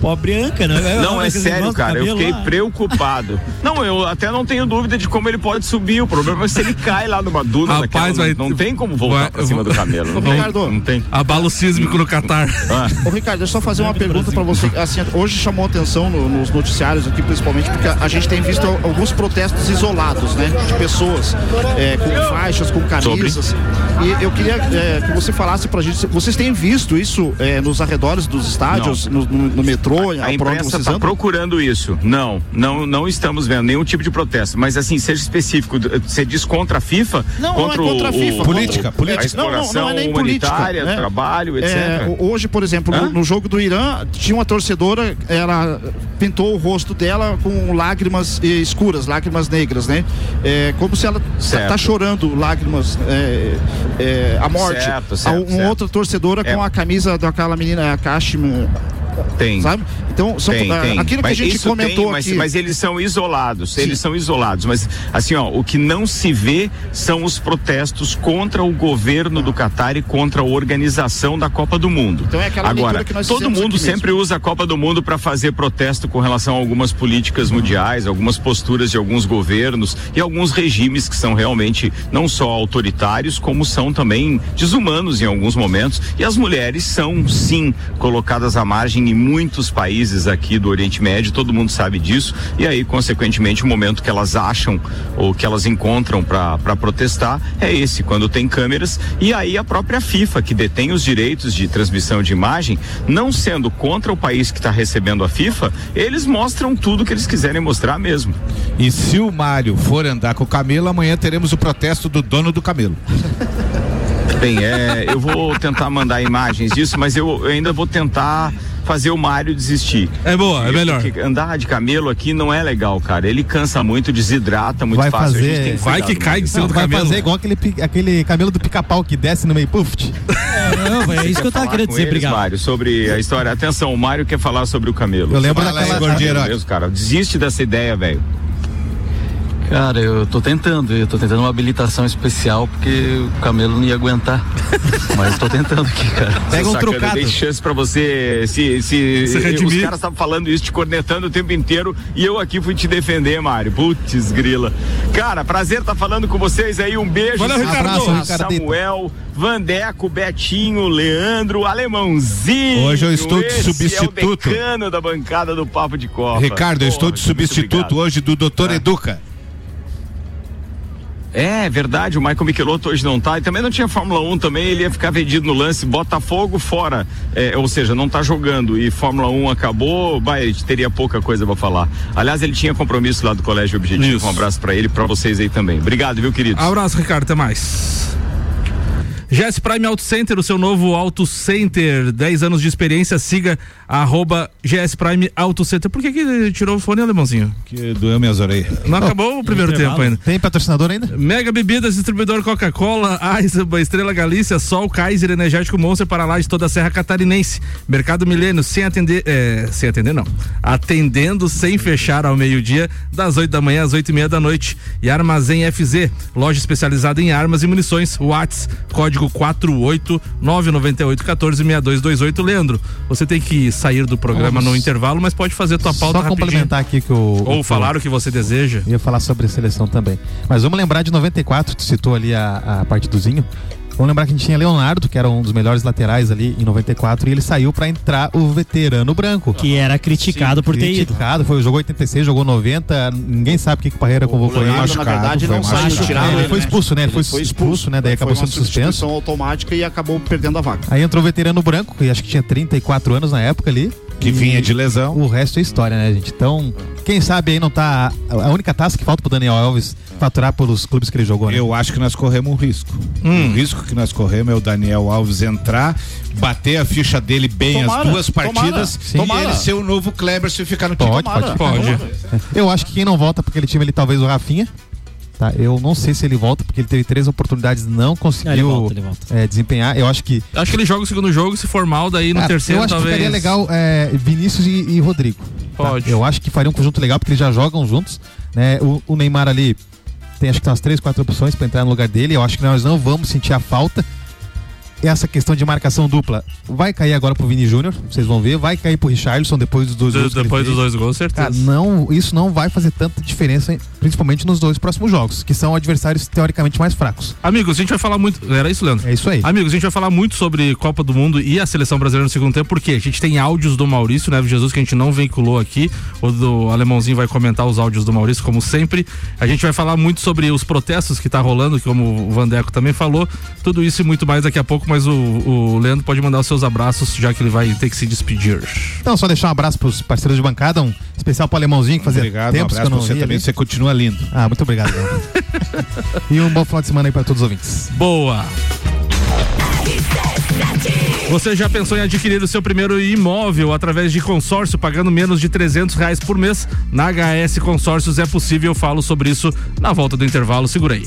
Pobre Anca, né? Não, é Esse sério, negócio do cara. Eu fiquei lá. preocupado. Não, eu até não tenho dúvida de como ele pode subir. O problema é se ele cai lá numa duna Rapaz, daquela, vai- não, não tem como voltar vai- pra cima do camelo. Não, tem, Ricardo. não tem. Abalo sísmico no Catar. Ah, Ô Ricardo, deixa eu só fazer uma pergunta pra você. Assim, hoje chamou atenção no- nos noticiários aqui, principalmente porque a, a gente tem visto al- alguns protestos isolados, né? De pessoas é, com faixas, com camisas. E eu queria é, que você falasse pra gente. Vocês têm visto isso é, nos arredores dos estádios, no, no- no metrô, a onde imprensa está procurando isso. Não, não, não estamos vendo nenhum tipo de protesto. Mas assim, seja específico, você diz contra a FIFA? Não, contra não é contra a o- FIFA. o- Política, a política. Não, não, não exploração é nem política, né? trabalho, etc. É, hoje, por exemplo, no, no jogo do Irã, tinha uma torcedora, ela pintou o rosto dela com lágrimas eh, escuras, lágrimas negras, né? É, como se ela Certo. tá chorando lágrimas, é, é, a morte. Certo, certo, a, uma certo. outra torcedora É. com a camisa daquela menina, a Kashmir, Tem. sabe? Então, são, Tem, ah, tem. aquilo que Mas a gente comentou tem, mas, aqui. mas eles são isolados, eles são isolados. Mas assim, ó, o que não se vê são os protestos contra o governo do Catar e contra a organização da Copa do Mundo. Então é aquela Agora, que nós todo mundo aqui mesmo. sempre usa a Copa do Mundo para fazer protesto com relação a algumas políticas mundiais, algumas posturas de alguns governos e alguns regimes que são realmente não só autoritários, como são também desumanos em alguns momentos. E as mulheres são, sim, colocadas à margem em muitos países aqui do Oriente Médio, todo mundo sabe disso. E aí, consequentemente, o momento que elas acham ou que elas encontram para protestar é esse, quando tem câmeras. E aí a própria FIFA, que detém os direitos de transmissão de imagem, não sendo contra o país que está recebendo a FIFA, eles mostram tudo que eles quiserem mostrar mesmo. E se o Mário for andar com o camelo, amanhã teremos o protesto do dono do camelo. Bem, é, eu vou tentar mandar imagens disso, mas eu, eu ainda vou tentar fazer o Mário desistir. É boa, é melhor. Porque andar de camelo aqui não é legal, cara. Ele cansa muito, desidrata muito Vai fácil. Fazer- Vai que cai de cima do vai camelo. fazer igual aquele, aquele camelo do pica-pau que desce no meio, puff. É, não, é isso que eu tava querendo dizer, eles, obrigado. Mário, sobre a história. Atenção, o Mário quer falar sobre o camelo. Eu lembro Fala aí, daquela. gordinho Meu. Deus, cara, desiste dessa ideia, velho. Cara, eu tô tentando, eu tô tentando uma habilitação especial porque o camelo não ia aguentar. Mas eu tô tentando aqui, cara. Pega um Sacana, trocado. Dei chance pra você se, se, Se os caras estavam falando isso, te cornetando o tempo inteiro e eu aqui fui te defender, Mário. Putz, grila. Cara, prazer estar falando com vocês aí. Um beijo. Valeu, Ricardo. Abraço. Samuel, Vandeco, Betinho, Leandro, Alemãozinho. Hoje eu estou de Esse substituto. É o da bancada do Papo de Copa. Ricardo, eu estou de substituto hoje do doutor Educa. É verdade, o Michael Michelotto hoje não tá. E também não tinha Fórmula 1 também, ele ia ficar vendido no lance, Botafogo fora. É, ou seja, não tá jogando. E Fórmula 1 acabou, vai, teria pouca coisa pra falar. Aliás, ele tinha compromisso lá do Colégio Objetivo. Isso. Um abraço pra ele e pra vocês aí também. Obrigado, viu, queridos? Abraço, Ricardo. Até mais. GS Prime Auto Center, o seu novo Auto Center, 10 anos de experiência, siga arroba GS Prime Auto Center. Por que que tirou o fone, alemãozinho? Que doeu minhas orelhas. Não acabou o primeiro tempo ainda. Tem patrocinador ainda? Mega Bebidas, distribuidor Coca-Cola, Eisenbahn, Estrela Galícia, Sol, Kaiser, Energético Monster para lá de toda a Serra Catarinense. Mercado Milênio, sem atender, é, sem atender não, atendendo sem fechar ao meio-dia, das 8 da manhã às 8 e meia da noite. E Armazém FZ, loja especializada em armas e munições, Whats, código 48 998 14 6228. Leandro, você tem que sair do programa Vamos. no intervalo, mas pode fazer tua pauta Só rapidinho. complementar aqui que o. Ou falar o que você deseja. Eu ia falar sobre a seleção também. Mas vamos lembrar de 94, tu citou ali a, a parte do Zinho. Vamos lembrar que a gente tinha Leonardo, que era um dos melhores laterais ali em 94, e ele saiu pra entrar o veterano branco. Que era criticado por ter ido. Criticado, foi, jogou 86, jogou 90, ninguém sabe o que, que o Parreira convocou ele. Leonardo, na verdade, foi não saiu machucado. tirado, Ele foi né? expulso, né? Ele foi, expulso, né? Daí acabou foi uma sendo suspenso. automática e acabou perdendo a vaga. Aí entrou o veterano branco, que acho que tinha 34 anos na época ali. Que vinha de lesão. O resto é história, né, gente? Então, quem sabe aí não tá. A única taça que falta pro Daniel Alves faturar pelos clubes que ele jogou, né? Eu acho que nós corremos um risco. Hum. O risco que nós corremos é o Daniel Alves entrar, bater a ficha dele bem Tomara, as duas tomara, partidas sim. e Tomara. ele ser o novo Kleber se ficar no time. Pode, pode, Pode. Eu acho que quem não volta porque aquele time ali, talvez o Rafinha. Tá? Eu não sei se ele volta, porque ele teve três oportunidades não conseguiu ele volta, ele volta. é, desempenhar. Eu acho que. Acho que ele joga o segundo jogo, se for mal, daí no Cara, terceiro eu acho talvez. que ficaria legal é, Vinícius e, e Rodrigo. tá? Pode. Eu acho que faria um conjunto legal, porque eles já jogam juntos. Né? O, o Neymar ali tem acho que umas três, quatro opções para entrar no lugar dele. Eu acho que nós não vamos sentir a falta. Essa questão de marcação dupla vai cair agora pro Vini Júnior, vocês vão ver. Vai cair pro Richarlison depois dos dois Do- gols. depois dos dois gols, certeza. Cara, não, isso não vai fazer tanta diferença, principalmente nos dois próximos jogos, que são adversários teoricamente mais fracos. Amigos, a gente vai falar muito. Era isso, Leandro? É isso aí. Amigos, a gente vai falar muito sobre Copa do Mundo e a seleção brasileira no segundo tempo, porque a gente tem áudios do Maurício, né? Jesus, que a gente não veiculou aqui. O do Alemãozinho vai comentar os áudios do Maurício, como sempre. A gente vai falar muito sobre os protestos que tá rolando, como o Vandeco também falou. Tudo isso e muito mais daqui a pouco, mas o, o Leandro pode mandar os seus abraços, já que ele vai ter que se despedir. Então, só deixar um abraço pros parceiros de bancada, um especial pro alemãozinho que fazia Obrigado, um tempos que abraço eu não você também, ali. você continua lindo. Ah, muito obrigado. Leandro. e um bom final de semana aí para todos os ouvintes. Boa! Você já pensou em adquirir o seu primeiro imóvel através de consórcio, pagando menos de 300 reais por mês? Na HS Consórcios é possível, eu falo sobre isso na volta do intervalo, segura aí.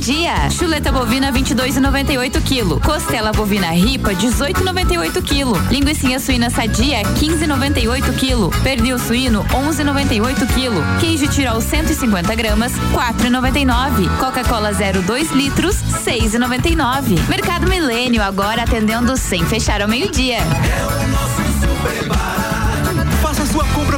dia. Chuleta bovina 22,98 kg. Costela bovina ripa 18,98 kg. Linguiça suína sadia 15,98 kg. Pernil suíno 11,98 kg. Queijo tirol 150 gramas 4,99. Coca-Cola 0,2 litros 6,99. Mercado Milênio agora atendendo sem fechar ao meio-dia. Faça sua compra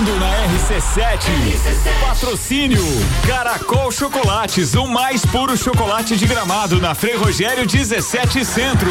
Mundo na RC7. Patrocínio Caracol Chocolates, o mais puro chocolate de gramado na Frei Rogério 17 Centro.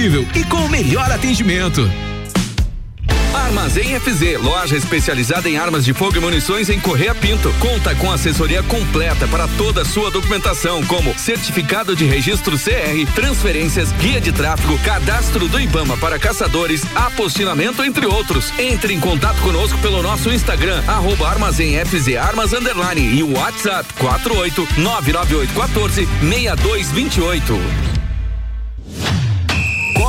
e com o melhor atendimento. Armazém FZ, loja especializada em armas de fogo e munições em Correia Pinto. Conta com assessoria completa para toda a sua documentação, como certificado de registro CR, transferências, guia de tráfego, cadastro do IBAMA para caçadores, apostilamento, entre outros. Entre em contato conosco pelo nosso Instagram, arroba Armazém FZ Armas Underline e o WhatsApp 48 99814 6228.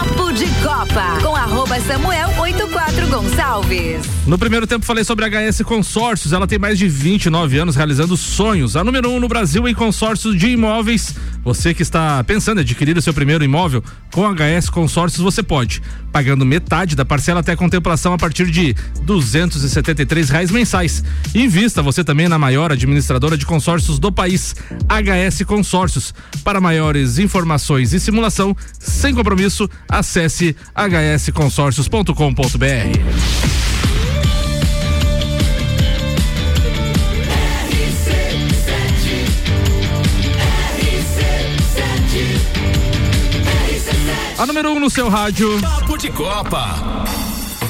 Papo de Copa, com arroba Samuel 84 Gonçalves. No primeiro tempo falei sobre a HS Consórcios. Ela tem mais de 29 anos realizando sonhos. A número um no Brasil em consórcios de imóveis. Você que está pensando em adquirir o seu primeiro imóvel, com a HS Consórcios você pode, pagando metade da parcela até a contemplação a partir de três reais mensais. Invista você também na maior administradora de consórcios do país, HS Consórcios. Para maiores informações e simulação, sem compromisso, acesse hsconsórcios.com.br. A número 1 um no seu rádio. Papo de Copa.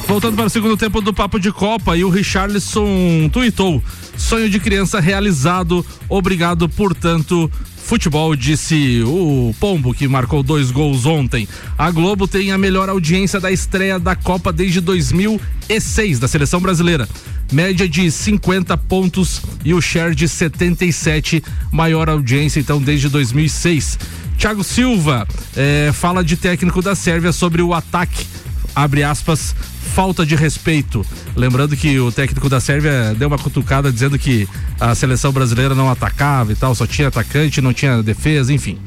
Voltando para o segundo tempo do Papo de Copa e o Richarlison tuitou: sonho de criança realizado, obrigado por tanto. Futebol, disse o Pombo, que marcou dois gols ontem. A Globo tem a melhor audiência da estreia da Copa desde 2006 da seleção brasileira. Média de 50 pontos e o share de 77, maior audiência então desde 2006. Thiago Silva eh, fala de técnico da Sérvia sobre o ataque, abre aspas, falta de respeito. Lembrando que o técnico da Sérvia deu uma cutucada dizendo que a seleção brasileira não atacava e tal, só tinha atacante, não tinha defesa, enfim.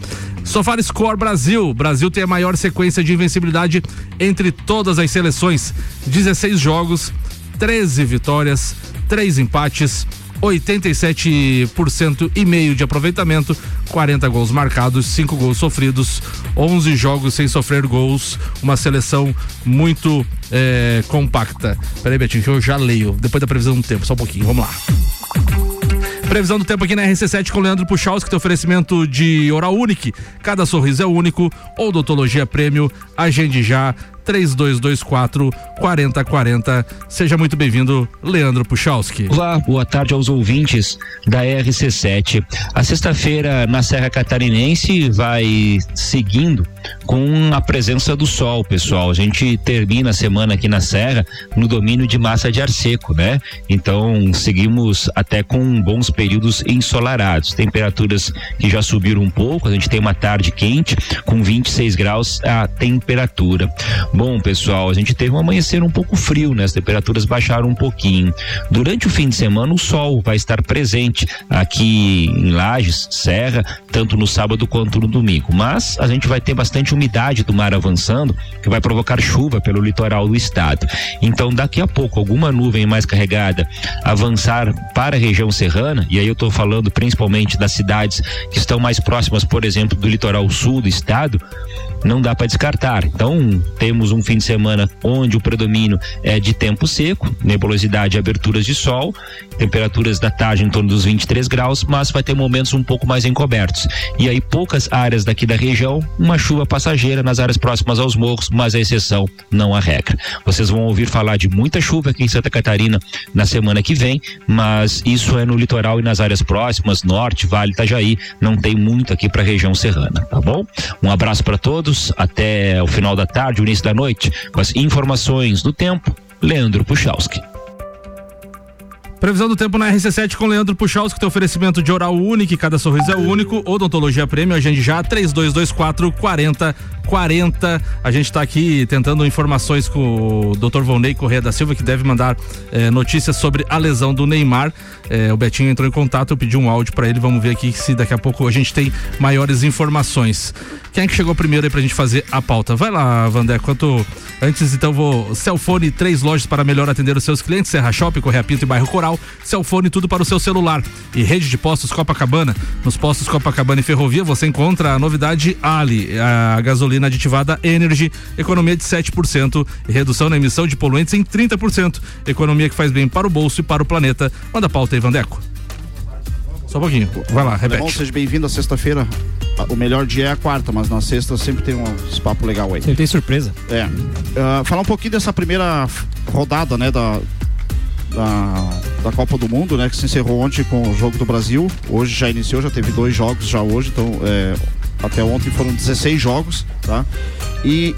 Sofar Score Brasil. Brasil tem a maior sequência de invencibilidade entre todas as seleções. 16 jogos, 13 vitórias, 3 empates, 87% e meio de aproveitamento, 40 gols marcados, 5 gols sofridos, 11 jogos sem sofrer gols, uma seleção muito é, compacta. Peraí, Betinho, que eu já leio, depois da previsão do tempo, só um pouquinho, vamos lá. Previsão do tempo aqui na RC7 com Leandro Puchalski, tem oferecimento de Oral Unique. Cada sorriso é único. Odontologia Prêmio. Agende já. 3224 4040. Seja muito bem-vindo, Leandro Puchalski. Olá, boa tarde aos ouvintes da RC7. A sexta-feira na Serra Catarinense vai seguindo com a presença do sol, pessoal. A gente termina a semana aqui na Serra no domínio de massa de ar seco, né? Então seguimos até com bons períodos ensolarados. Temperaturas que já subiram um pouco, a gente tem uma tarde quente com 26 graus a temperatura. Bom, pessoal, a gente teve um amanhecer um pouco frio, né? As temperaturas baixaram um pouquinho. Durante o fim de semana, o sol vai estar presente aqui em Lages, Serra, tanto no sábado quanto no domingo. Mas a gente vai ter bastante umidade do mar avançando, que vai provocar chuva pelo litoral do estado. Então, daqui a pouco, alguma nuvem mais carregada avançar para a região serrana, e aí eu estou falando principalmente das cidades que estão mais próximas, por exemplo, do litoral sul do estado, não dá para descartar. Então, temos um fim de semana onde o predomínio é de tempo seco, nebulosidade e aberturas de sol, temperaturas da tarde em torno dos 23 graus, mas vai ter momentos um pouco mais encobertos. E aí, poucas áreas daqui da região, uma chuva passageira nas áreas próximas aos morros, mas a exceção, não a regra. Vocês vão ouvir falar de muita chuva aqui em Santa Catarina na semana que vem, mas isso é no litoral e nas áreas próximas, norte, Vale, Itajaí, não tem muito aqui para a região serrana, tá bom? Um abraço para todos até o final da tarde, início da noite, com as informações do tempo. Leandro Puchalski. Previsão do tempo na RC7 com Leandro Puchalski, que tem oferecimento de oral único, cada sorriso é único. Odontologia Prêmio, agende já 3224 4040. A gente está aqui tentando informações com o Dr. Volney Correia da Silva, que deve mandar eh, notícias sobre a lesão do Neymar. Eh, o Betinho entrou em contato, eu pedi um áudio para ele. Vamos ver aqui se daqui a pouco a gente tem maiores informações. Quem é que chegou primeiro aí pra gente fazer a pauta? Vai lá, Vandé, quanto antes então vou Celfone, três lojas para melhor atender os seus clientes, Serra Shopping, Correia Pinto e Bairro Coral, Celfone tudo para o seu celular e rede de postos Copacabana. Nos postos Copacabana e Ferrovia você encontra a novidade Ali, a gasolina aditivada Energy, economia de 7% e redução na emissão de poluentes em 30%. Economia que faz bem para o bolso e para o planeta. Manda a pauta aí, Vandeco. Só um pouquinho. Vai lá, repete. Bom, seja bem-vindo à sexta-feira. O melhor dia é a quarta, mas na sexta sempre tem uns papo legal aí. Sempre tem surpresa. É. Uh, falar um pouquinho dessa primeira rodada, né, da, da, da, Copa do Mundo, né, que se encerrou ontem com o jogo do Brasil. Hoje já iniciou, já teve dois jogos já hoje, então é, até ontem foram 16 jogos, tá? E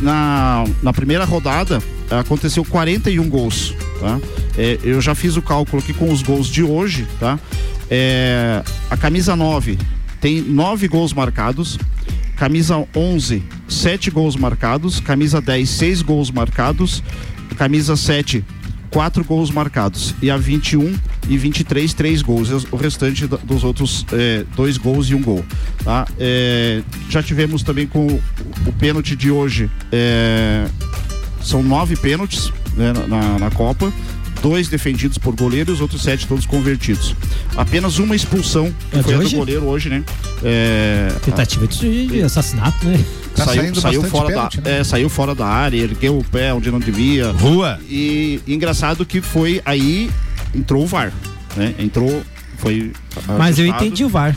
na, na primeira rodada aconteceu 41 gols, tá? É, eu já fiz o cálculo aqui com os gols de hoje, tá? É, a camisa 9 tem 9 gols marcados. Camisa 11, 7 gols marcados. Camisa 10, 6 gols marcados. Camisa 7, 4 gols marcados. E a 21 e 23, 3 gols. O restante dos outros é, dois gols e um gol. Tá? É, já tivemos também com o, pênalti de hoje. É, são nove pênaltis né, na, na Copa dois defendidos por goleiro e os outros sete todos convertidos. Apenas uma expulsão que É foi a do goleiro hoje, né? É, Tentativa de assassinato, né? Tá saiu, saiu fora pênalti, da, né? é, saiu fora da área, ergueu o pé onde não devia. Rua. E, e engraçado que foi aí entrou o VAR, né? Entrou, foi. Mas eu entendi o VAR.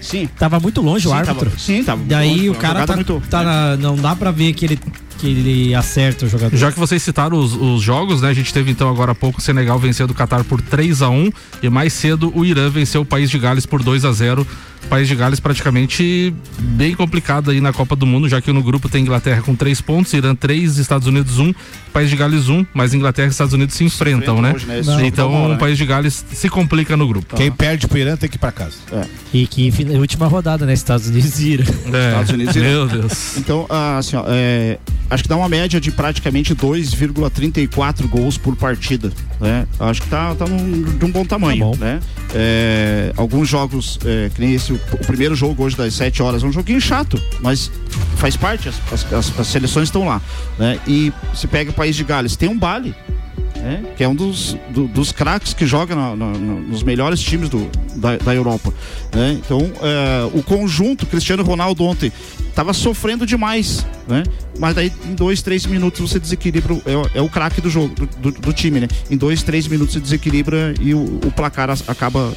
Sim. Tava muito longe o Sim, árbitro. tava- sim, tava muito Daí longe, o cara tá, muito- tá na- não dá pra ver que ele, que ele acerta o jogador. Já que vocês citaram os, os jogos, né? A gente teve então agora há pouco o Senegal vencendo o Catar por 3 a 1 e mais cedo o Irã venceu o País de Gales por 2 a 0 País de Gales praticamente bem complicado aí na Copa do Mundo, já que no grupo tem Inglaterra com 3 pontos, Irã 3, Estados Unidos 1, País de Gales 1, mas Inglaterra e Estados Unidos se enfrentam, enfrentam né? hoje, né? Tá Então o né? País de Gales se complica no grupo. Quem perde pro Irã tem que ir pra casa. É. E que fin- última rodada, né? Estados Unidos e Irã. É, Estados Unidos e Irã. meu Deus. Então, ah, assim, ó, é, acho que dá uma média de praticamente 2,34 gols por partida. Né? Acho que tá, tá num, de um bom tamanho. né? É, alguns jogos, é, que nem esse, o, primeiro jogo hoje das 7 horas, é um joguinho chato, mas faz parte, as, as- as- as seleções estão lá. Né? E se pega país de Gales, tem um Bale. né? Que é um dos, do- dos craques que joga na- na- na- nos melhores times do, da, da Europa. né? Então, é, o conjunto, Cristiano Ronaldo ontem, tava sofrendo demais, né? Mas daí em dois, três minutos você desequilibra, é, o- é o craque do jogo, do, do- time, né? Em dois, três minutos você desequilibra e o, o placar acaba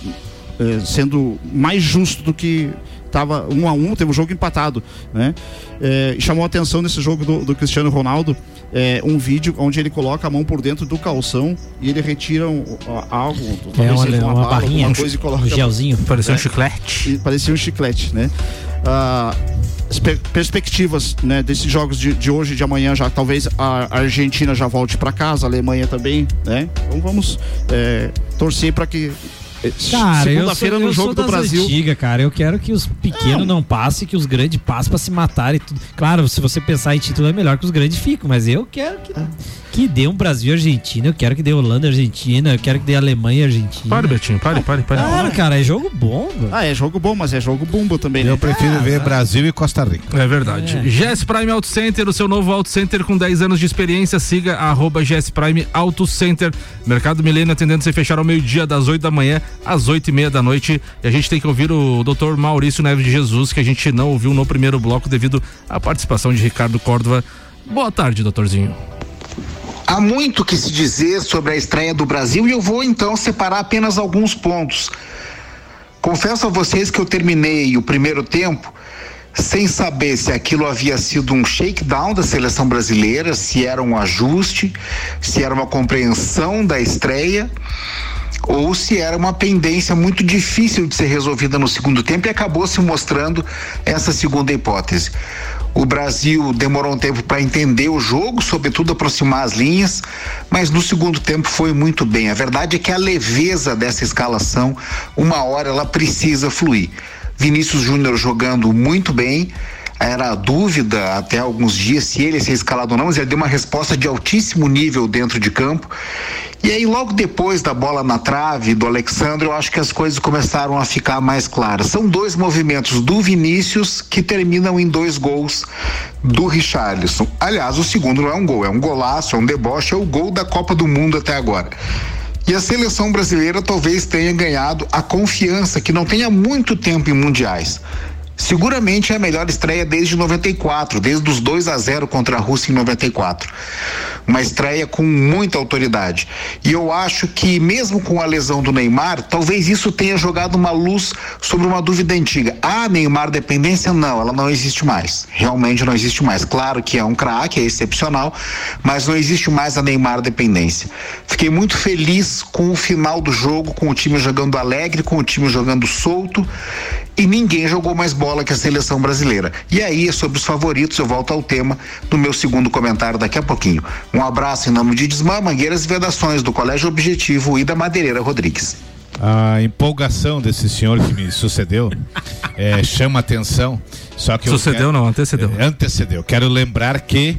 eh, sendo mais justo do que estava um a um, teve um jogo empatado, né? É, chamou a atenção nesse jogo do, do Cristiano Ronaldo é, um vídeo onde ele coloca a mão por dentro do calção e ele retira um, a- algo, talvez uma- uma bala, barrinha, alguma um coisa chi- e coloca um gelzinho. Parecia um né? chiclete. E parecia um chiclete, né? Ah, perspectivas né, desses jogos de, de hoje e de amanhã já talvez a Argentina já volte para casa, a Alemanha também, né? Então vamos é, torcer para que Cara, eu sou, segunda-feira no eu jogo sou do Brasil antigas, cara. Eu quero que os pequenos não passem, que os grandes passem pra se matarem. e tudo. Claro, se você pensar em título é melhor que os grandes ficam, mas eu quero que, que dê um Brasil e Argentina, eu quero que dê Holanda e Argentina, eu quero que dê Alemanha e Argentina. Pare, Betinho, pare, pare, pare. Cara, cara, é jogo bom, velho. Ah, é jogo bom, mas é jogo bumbo também, né? Eu prefiro ver Brasil e Costa Rica. É verdade. É. GS Prime Auto Center, o seu novo Auto Center com 10 anos de experiência. Siga arroba GS Prime Auto Center. Mercado Milênio atendendo sem fechar ao meio-dia, das 8 da manhã às 8 e meia da noite. E a gente tem que ouvir o Dr. Maurício Neves de Jesus, que a gente não ouviu no primeiro bloco devido à participação de Ricardo Córdova. Boa tarde, doutorzinho. Há muito que se dizer sobre a estreia do Brasil e eu vou então separar apenas alguns pontos. Confesso a vocês que eu terminei o primeiro tempo sem saber se aquilo havia sido um shakedown da seleção brasileira, se era um ajuste, se era uma compreensão da estreia ou se era uma pendência muito difícil de ser resolvida no segundo tempo e acabou se mostrando essa segunda hipótese. O Brasil demorou um tempo para entender o jogo, sobretudo aproximar as linhas, mas no segundo tempo foi muito bem. A verdade é que a leveza dessa escalação, uma hora ela precisa fluir. Vinícius Júnior jogando muito bem, era a dúvida até alguns dias se ele ia ser escalado ou não, mas ele deu uma resposta de altíssimo nível dentro de campo. E aí, logo depois da bola na trave do Alexandre, eu acho que as coisas começaram a ficar mais claras. São dois movimentos do Vinícius que terminam em dois gols do Richarlison. Aliás, o segundo não é um gol, é um golaço, é um deboche, é o gol da Copa do Mundo até agora. E a seleção brasileira talvez tenha ganhado a confiança que não tenha muito tempo em mundiais. Seguramente é a melhor estreia desde 94, desde os 2 a 0 contra a Rússia em 94. Uma estreia com muita autoridade. E eu acho que, mesmo com a lesão do Neymar, talvez isso tenha jogado uma luz sobre uma dúvida antiga. Ah, Neymar dependência? Não, ela não existe mais. Realmente não existe mais. Claro que é um craque, é excepcional, mas não existe mais a Neymar dependência. Fiquei muito feliz com o final do jogo, com o time jogando alegre, com o time jogando solto e ninguém jogou mais bola que a seleção brasileira. E aí, sobre os favoritos, eu volto ao tema no meu segundo comentário daqui a pouquinho. Um abraço em nome de Desmã, Mangueiras e Vedações do Colégio Objetivo e da Madeireira Rodrigues. A empolgação desse senhor que me sucedeu é, chama atenção. Só que eu Sucedeu quero- não, antecedeu. É, antecedeu. Quero lembrar que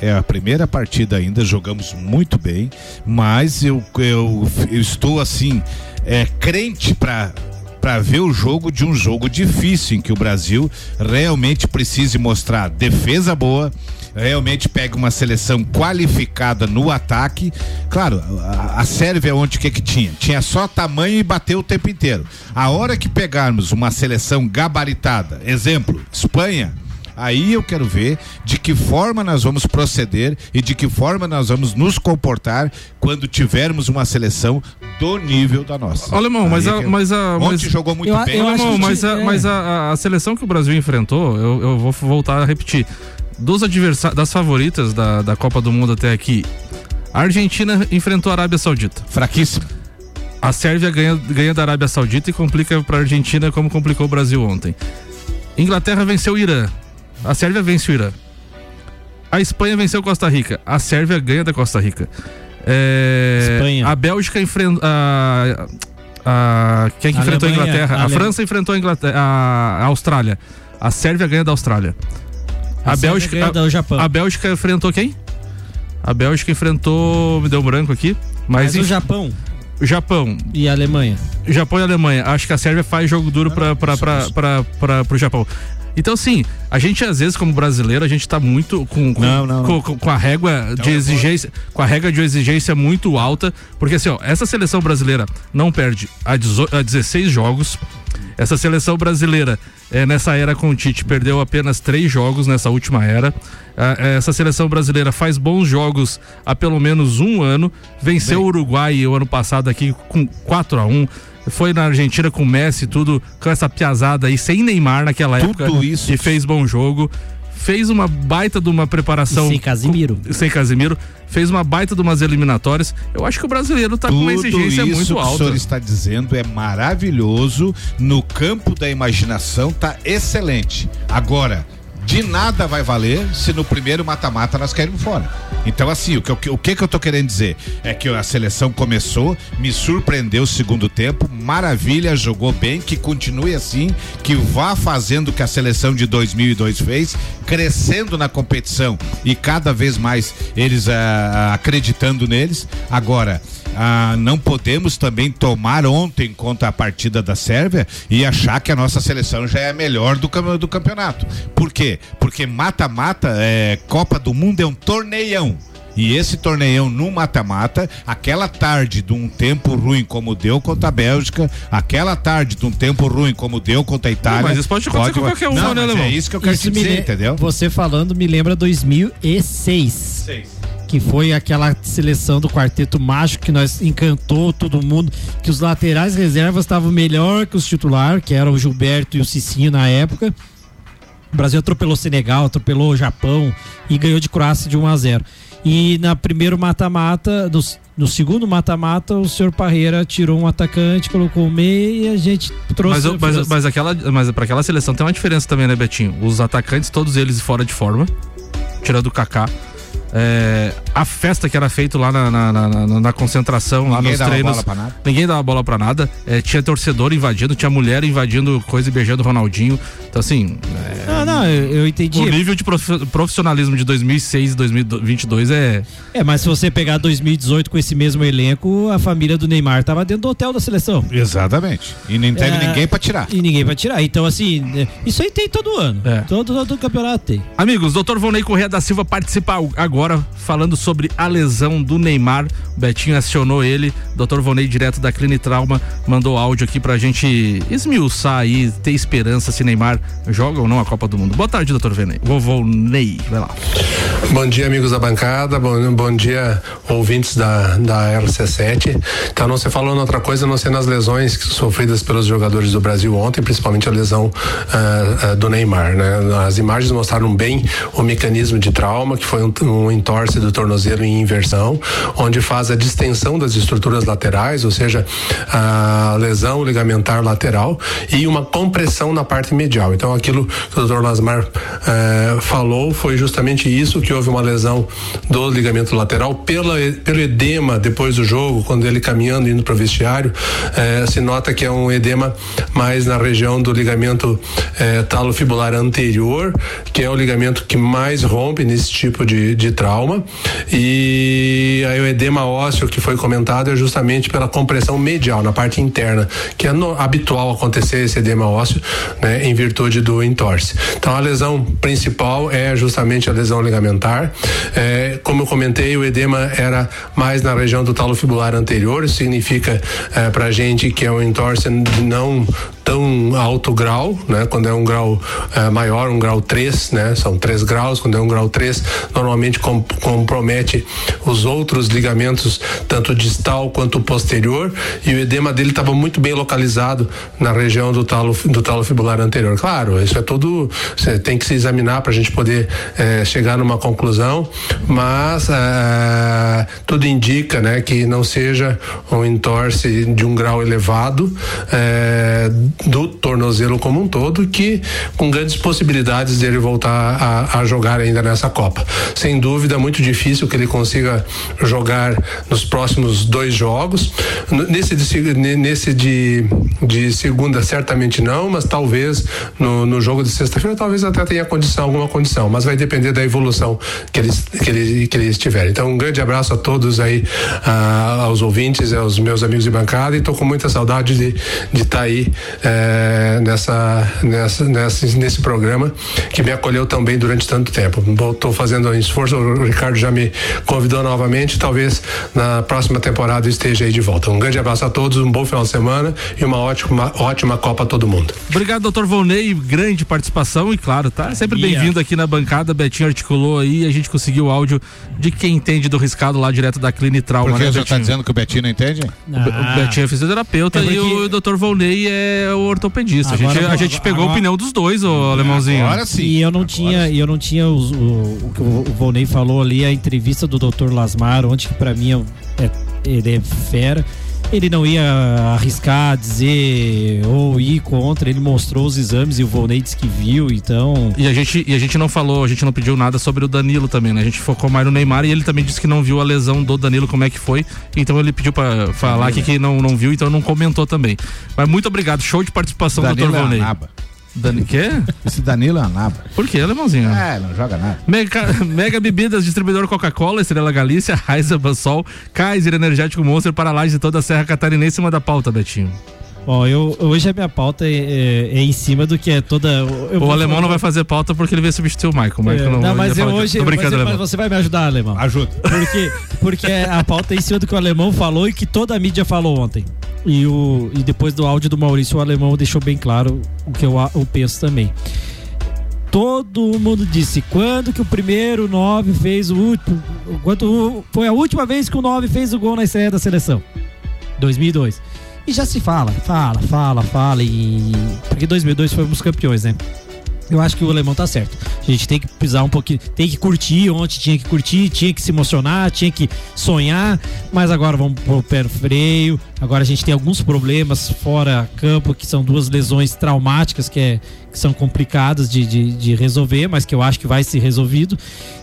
é a primeira partida ainda, jogamos muito bem, mas eu, eu, eu estou assim, é, crente para para ver o jogo de um jogo difícil em que o Brasil realmente precise mostrar defesa boa, realmente pega uma seleção qualificada no ataque. Claro, a, a Sérvia onde que que tinha? Tinha só tamanho e bateu o tempo inteiro. A hora que pegarmos uma seleção gabaritada, exemplo, Espanha, Aí eu quero ver de que forma nós vamos proceder e de que forma nós vamos nos comportar quando tivermos uma seleção do nível da nossa. Alemão, mas Aí a, mas a. Ontem mas- jogou muito Eu- bem. eu Alemão, que- mas, a, é. mas a- a seleção que o Brasil enfrentou, eu, eu vou voltar a repetir. Dos adversários, das favoritas da, da Copa do Mundo até aqui, a Argentina enfrentou a Arábia Saudita. Fraquíssima. A Sérvia ganha, ganha da Arábia Saudita e complica para a Argentina como complicou o Brasil ontem. Inglaterra venceu o Irã. A Sérvia vence o Irã. A Espanha venceu Costa Rica. A Sérvia ganha da Costa Rica. É, Espanha. A Bélgica enfrentou. A, a, quem que enfrentou a Inglaterra? A Ale- França enfrentou a, Inglaterra, a, a Austrália. A Sérvia ganha da Austrália. A A, Bélgica. a- Japão. A Bélgica enfrentou quem? A Bélgica enfrentou. Me deu um branco aqui. Mas, Mas o Japão o Japão. e a Alemanha. Japão e Alemanha. Acho que a Sérvia faz jogo duro para para pro Japão. Então, sim, a gente às vezes, como brasileiro, a gente tá muito com, com, Não, não, com, com- com a régua de exigência, com a regra de exigência muito alta, porque assim, ó, essa seleção brasileira não perde a, 18 a 16 jogos. Essa seleção brasileira, eh, nessa era com o Tite, perdeu apenas três jogos nessa última era. Ah, essa seleção brasileira faz bons jogos há pelo menos um ano. Venceu o Uruguai o ano passado aqui com 4 a 1 foi na Argentina com o Messi, tudo, com essa piazada aí, sem Neymar naquela Tudo época. isso. E fez bom jogo. Fez uma baita de uma preparação. E sem Casimiro. com- sem Casimiro. Fez uma baita de umas eliminatórias. Eu acho que o brasileiro tá com uma exigência isso muito que o alta. senhor está dizendo é maravilhoso. No campo da imaginação tá excelente. Agora, de nada vai valer se no primeiro mata-mata nós caímos fora. Então, assim, o que, o que que eu tô querendo dizer? É que a seleção começou, me surpreendeu o segundo tempo, maravilha, jogou bem, que continue assim, que vá fazendo o que a seleção de 2002 fez, crescendo na competição e cada vez mais eles ah, acreditando neles. Agora, ah, não podemos também tomar ontem contra a partida da Sérvia e achar que a nossa seleção já é a melhor do, cam- do campeonato. Por quê? Porque mata-mata, é, Copa do Mundo é um torneião. E esse torneião no mata-mata, aquela tarde de um tempo ruim como deu contra a Bélgica, aquela tarde de um tempo ruim como deu contra a Itália. mas isso pode acontecer com qualquer um, Não, né, mas Alemão? É isso que eu quero Isso dizer, le- entendeu? Você falando me lembra 2006. Que foi aquela seleção do quarteto mágico que nós encantou todo mundo, que os laterais reservas estavam melhor que os titulares, que eram o Gilberto e o Cicinho na época. O Brasil atropelou o Senegal, atropelou o Japão e ganhou de Croácia de 1 a 0. E na primeiro mata-mata, no, no segundo mata-mata, o senhor Parreira tirou um atacante, colocou o meio e a gente trouxe. Mas, mas, mas aquela, mas para aquela seleção tem uma diferença também, né, Betinho? Os atacantes, todos eles fora de forma, tirando o Kaká. É, a festa que era feita lá na, na, na- na- na concentração, lá Ninguém nos dava treinos. bola pra nada. Ninguém dava bola pra nada. É, tinha torcedor invadindo, tinha mulher invadindo coisa e beijando o Ronaldinho. Então, assim. é, Não, não, eu, eu entendi. o nível de prof- profissionalismo de 2006 e 2022 é. É, mas se você pegar 2018 com esse mesmo elenco, a família do Neymar tava dentro do hotel da seleção. Exatamente. E não teve É, ninguém pra tirar. E ninguém vai tirar. Então, assim, é, isso aí tem todo ano. É. Todo, todo campeonato tem. Amigos, Dr. Vonei Correia da Silva participa agora falando sobre a lesão do Neymar. O Betinho acionou ele. Dr. Vonei, direto da Clínica Trauma, mandou áudio aqui pra gente esmiuçar aí, ter esperança se Neymar joga ou não a Copa do Mundo. Boa tarde, Dr. Vonei. Vovô Ney, vai lá. Bom dia, amigos da bancada. Bom, bom dia, ouvintes da, da RC7. Então, não se falando outra coisa, não ser nas lesões sofridas pelos jogadores do Brasil ontem, principalmente a lesão ah, ah, do Neymar. Né? As imagens mostraram bem o mecanismo de trauma, que foi um, um entorse do tornozelo em inversão, onde faz a distensão das estruturas laterais, ou seja, a lesão ligamentar lateral e uma compressão na parte medial. Então, aquilo que o Dr. Lasmar eh, falou foi justamente isso que houve uma lesão do ligamento lateral pela, pelo edema depois do jogo, quando ele caminhando indo para o vestiário, eh, se nota que é um edema mais na região do ligamento eh, talofibular anterior, que é o ligamento que mais rompe nesse tipo de, de trauma. E aí o edema ósseo que foi comentado é justamente pela compressão medial na parte interna, que é no- habitual acontecer esse edema ósseo, né, em virtude do entorse. Então a lesão principal é justamente a lesão ligamentar. É, como eu comentei, o edema era mais na região do talo fibular anterior, isso significa é, pra gente que é um entorse não tão alto grau, né? Quando é um grau eh, maior, um grau 3, né? São 3 graus, quando é um grau 3, normalmente compromete os outros ligamentos, tanto distal quanto posterior, e o edema dele estava muito bem localizado na região do talo, do talo fibular anterior. Claro, isso é tudo, tem que se examinar para a gente poder eh, chegar numa conclusão, mas eh, tudo indica, né, que não seja um entorse de um grau elevado eh, do tornozelo como um todo, que com grandes possibilidades dele voltar a, a jogar ainda nessa Copa. Sem dúvida, muito difícil que ele consiga jogar nos próximos dois jogos. Nesse de, nesse de, de segunda, certamente não, mas talvez no, no jogo de sexta-feira, talvez até tenha condição, alguma condição, mas vai depender da evolução que eles, que eles, que eles tiverem. Então, um grande abraço a todos aí, ah, aos ouvintes, aos meus amigos de bancada, e estou com muita saudade de estar aí é, nessa, nessa, nessa, nesse programa que me acolheu tão bem durante tanto tempo. Estou fazendo um esforço, o Ricardo já me convidou novamente, talvez na próxima temporada esteja aí de volta. Um grande abraço a todos, um bom final de semana e uma ótima, ótima Copa a todo mundo. Obrigado, doutor Volney, grande participação e claro, tá sempre Yeah. bem-vindo aqui na bancada. Betinho articulou aí, a gente conseguiu o áudio de quem entende do riscado lá direto da Clínica Trauma, Porque né, já tá Betinho? dizendo que o Betinho não entende? O Be- O Betinho é fisioterapeuta É e porque- o Dr. Volney é o ortopedista. a gente, Agora- a gente pegou a agora- opinião dos dois, ô alemãozinho. E eu não tinha, e eu não tinha os- o, o que o o Volney falou ali, a entrevista do Dr. Lasmar, onde que pra mim é, é- ele é fera. Ele não ia arriscar dizer ou ir contra, ele mostrou os exames e o Volney disse que viu, então. E a, gente, e a gente não falou, a gente não pediu nada sobre o Danilo também, né? A gente focou mais no Neymar e ele também disse que não viu a lesão do Danilo, como é que foi. Então ele pediu pra falar aqui que não, não viu, então não comentou também. Mas muito obrigado, show de participação, Danilo Dr. é Volney. anaba. Dani, quê? Esse Danilo é anaba. Por quê, alemãozinho? É, não joga nada. Mega, Mega Bebidas, distribuidor Coca-Cola, Estrela Galícia, Raiza Bansol, Kaiser Energético Monster para lá de toda a Serra Catarinense, cima da pauta, Betinho. Ó, eu, hoje a minha pauta é, é- é em cima do que é toda. eu o vou alemão falar- não vai fazer pauta porque ele vai substituir o Michael. O Michael É, não, não, mas eu hoje. Brincando, mas, mas você vai me ajudar, alemão. Ajuda. Porque, porque a pauta é em cima do que o alemão falou e que toda a mídia falou ontem. E, o, e depois do áudio do Maurício, o alemão deixou bem claro o que eu, eu penso também. Todo mundo disse quando que o primeiro 9 fez o último. Quando foi a última vez que o 9 fez o gol na estreia da seleção? 2002. E já se fala, fala, fala, fala. E. Porque 2002 fomos campeões, né? Eu acho que o alemão tá certo. A gente tem que pisar um pouquinho, tem que curtir ontem, tinha que curtir, tinha que se emocionar, tinha que sonhar, mas agora vamos pro pé no freio. Agora a gente tem alguns problemas fora campo, que são duas lesões traumáticas que, é, que são complicadas de, de, de resolver, mas que eu acho que vai ser resolvido.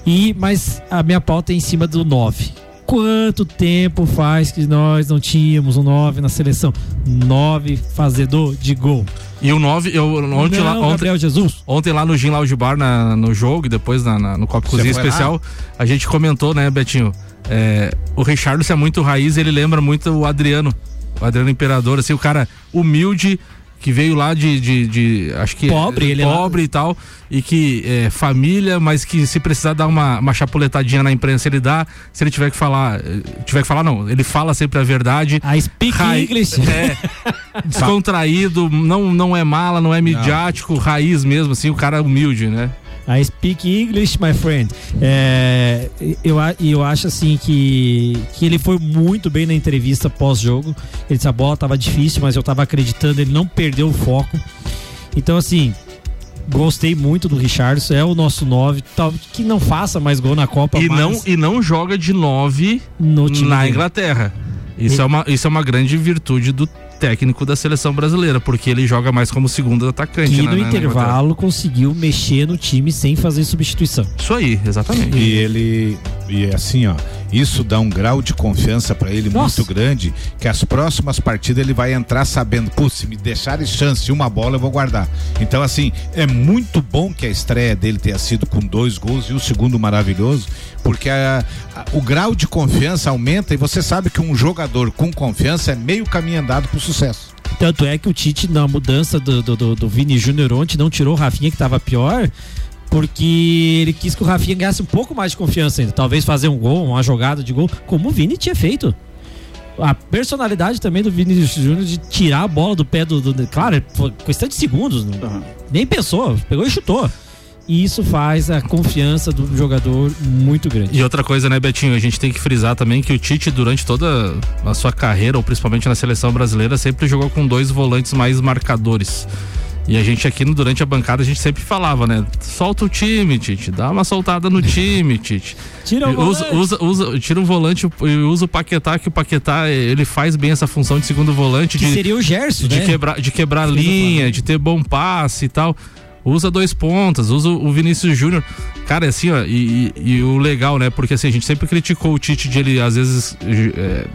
E, mas a minha pauta é em cima do 9. Quanto tempo faz que nós não tínhamos um 9 na seleção? 9 fazedor de gol. E o 9, eu ontem Não, lá, ontem, Gabriel Jesus. ontem lá no Gin Lounge Bar na, no jogo e depois na, na- no Copo Você Cozinha foi lá? Especial, a gente comentou, né, Betinho? É, o Richardson é muito raiz, ele lembra muito o Adriano, o Adriano Imperador, assim, o cara humilde que veio lá de, de, de- acho que Pobre, ele é pobre e tal, e que é família, mas que se precisar dar uma, uma chapuletadinha na imprensa ele dá, se ele tiver que falar, eh, tiver que falar não, ele fala sempre a verdade. I speak Rai- English. É, descontraído, não, não é mala, não é midiático, raiz mesmo, assim, o cara humilde, né? I speak English, my friend. É, eu, e eu acho assim que, que ele foi muito bem na entrevista pós-jogo. Ele disse a bola tava difícil, mas eu tava acreditando, ele não perdeu o foco. Então, assim, gostei muito do Richardson, é o nosso 9, tal, que não faça mais gol na Copa. E não, e não joga de 9 no time na dele. Inglaterra. Isso é, uma, isso é uma grande virtude do técnico da seleção brasileira, porque ele joga mais como segundo atacante. que né, no na Inglaterra. intervalo conseguiu mexer no time sem fazer substituição. Isso aí, exatamente. E ele, e assim, ó, isso dá um grau de confiança pra ele muito grande, que as próximas partidas ele vai entrar sabendo, putz, se me deixarem chance uma bola, eu vou guardar. Então, assim, é muito bom que a estreia dele tenha sido com dois gols e o segundo maravilhoso, porque a- a- o grau de confiança aumenta e você sabe que um jogador com confiança é meio caminho andado pro sucesso. Tanto é que o Tite, na mudança do, do, do, do Vini Júnior ontem, não tirou o Rafinha, que tava pior, porque ele quis que o Rafinha ganhasse um pouco mais de confiança ainda. Talvez fazer um gol, uma jogada de gol, como o Vini tinha feito. A personalidade também do Vini Júnior de tirar a bola do pé do. do- claro, foi questão de segundos. não- Nem pensou, pegou e chutou. E isso faz a confiança do jogador muito grande. E outra coisa, né, Betinho? A gente tem que frisar também que o Tite, durante toda a sua carreira, ou principalmente na seleção brasileira, sempre jogou com dois volantes mais marcadores. E a gente aqui no- durante a bancada, a gente sempre falava, né? Solta o time, Tite. Dá uma soltada no time, Tite. Tira o E usa, volante. usa, usa- tira o volante e usa o Paquetá, que o Paquetá, ele faz bem essa função de segundo volante. Que de, seria o Gerson, de né? quebrar, de quebrar Fez o linha, de ter bom passe e tal. Usa dois pontas, usa o Vinícius Júnior. Cara, assim, ó, e, e- e o legal, né? Porque assim, a gente sempre criticou o Tite de ele, às vezes, é,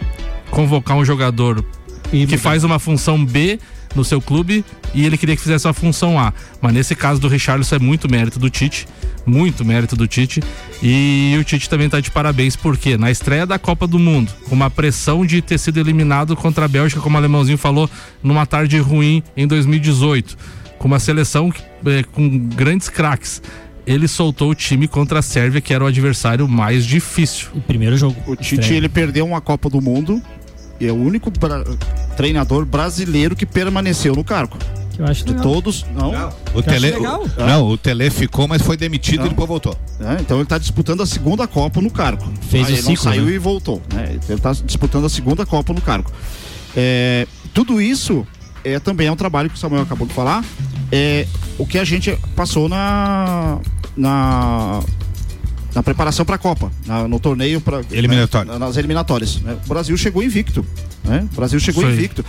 convocar um jogador que faz uma função B no seu clube e ele queria que fizesse uma função A. Mas nesse caso do Richarlison é muito mérito do Tite, muito mérito do Tite. E o Tite também tá de parabéns, porque na estreia da Copa do Mundo, com uma pressão de ter sido eliminado contra a Bélgica, como o alemãozinho falou, numa tarde ruim em 2018, com uma seleção eh, com grandes craques. Ele soltou o time contra a Sérvia, que era o adversário mais difícil. O primeiro jogo. O Tite ele perdeu uma Copa do Mundo é o único bra- treinador brasileiro que permaneceu no cargo. Eu acho de todos. Não. O Tele, o- não, o Tele ficou, mas foi demitido e depois voltou. É, então ele está disputando a segunda Copa no cargo. Fez Aí o ele não ciclo, saiu né? e voltou. né? Ele está disputando a segunda Copa no cargo. É, tudo isso é também é um trabalho que o Samuel acabou de falar. É o que a gente passou na na na preparação para a Copa, na- no torneio para Eliminatório. nas eliminatórias. né? O Brasil chegou invicto, né? O Brasil chegou aí. invicto.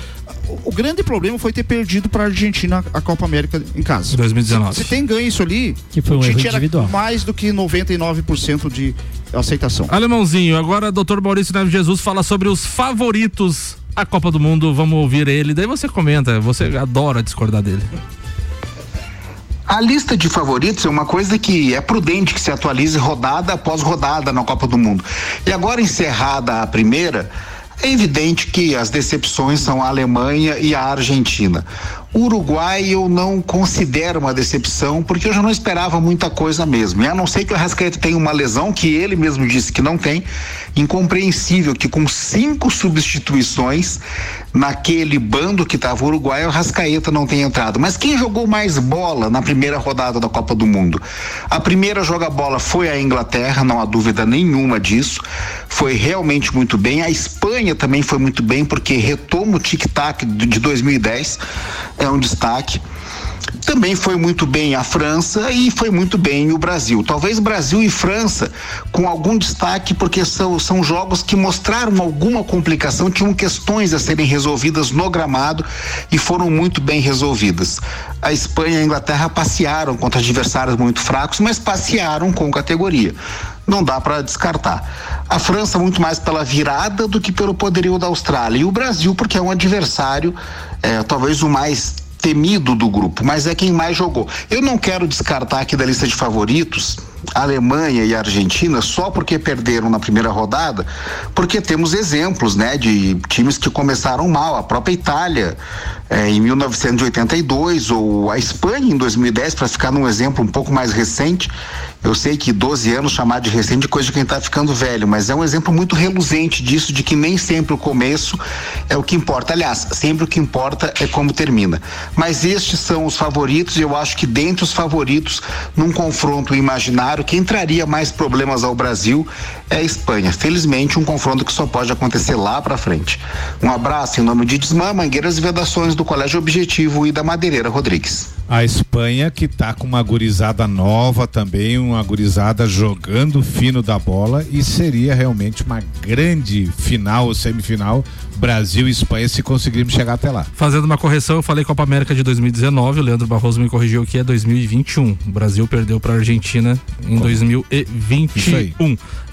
O, o grande problema foi ter perdido para a Argentina a Copa América em casa. 2019. Se, se tem ganho isso ali, Que foi um o erro Tite era individual. mais do que 99% de aceitação. Alemãozinho, agora Dr. Maurício Neves Jesus fala sobre os favoritos à Copa do Mundo. Vamos ouvir ele. Daí você comenta, você adora discordar dele. A lista de favoritos é uma coisa que é prudente que se atualize rodada após rodada na Copa do Mundo. E agora encerrada a primeira, é evidente que as decepções são a Alemanha e a Argentina. Uruguai eu não considero uma decepção, porque eu já não esperava muita coisa mesmo. E a não ser que o Arrascaeta tenha uma lesão, que ele mesmo disse que não tem, incompreensível que com cinco substituições naquele bando que estava o Uruguai, o Arrascaeta não tenha entrado. Mas quem jogou mais bola na primeira rodada da Copa do Mundo? A primeira joga bola foi a Inglaterra, não há dúvida nenhuma disso. Foi realmente muito bem. A Espanha também foi muito bem, porque retoma o tic-tac de 2010, é um destaque. Também foi muito bem a França e foi muito bem o Brasil. Talvez Brasil e França com algum destaque, porque são, são jogos que mostraram alguma complicação, tinham questões a serem resolvidas no gramado e foram muito bem resolvidas. A Espanha e a Inglaterra passearam contra adversários muito fracos, mas passearam com categoria. Não dá para descartar. A França muito mais pela virada do que pelo poderio da Austrália. E o Brasil, porque é um adversário, é, talvez o mais temido do grupo, mas é quem mais jogou. Eu não quero descartar aqui da lista de favoritos Alemanha e Argentina só porque perderam na primeira rodada, porque temos exemplos, né, de times que começaram mal, a própria Itália eh, em 1982 ou a Espanha em 2010, para ficar num exemplo um pouco mais recente. Eu sei que 12 anos chamar de recente é coisa de quem está ficando velho, mas é um exemplo muito reluzente disso, de que nem sempre o começo é o que importa. Aliás, sempre o que importa é como termina. Mas estes são os favoritos, e eu acho que dentre os favoritos, num confronto imaginário, quem traria mais problemas ao Brasil é a Espanha. Felizmente, um confronto que só pode acontecer lá para frente. Um abraço em nome de Desmã, Mangueiras e Vedações do Colégio Objetivo e da Madeireira Rodrigues. A Espanha que tá com uma gurizada nova também, uma gurizada jogando fino da bola e seria realmente uma grande final, semifinal, Brasil e Espanha se conseguirmos chegar até lá. Fazendo uma correção, eu falei Copa América de 2019, o Leandro Barroso me corrigiu que é 2021. O Brasil perdeu para a Argentina em 2021. Isso aí.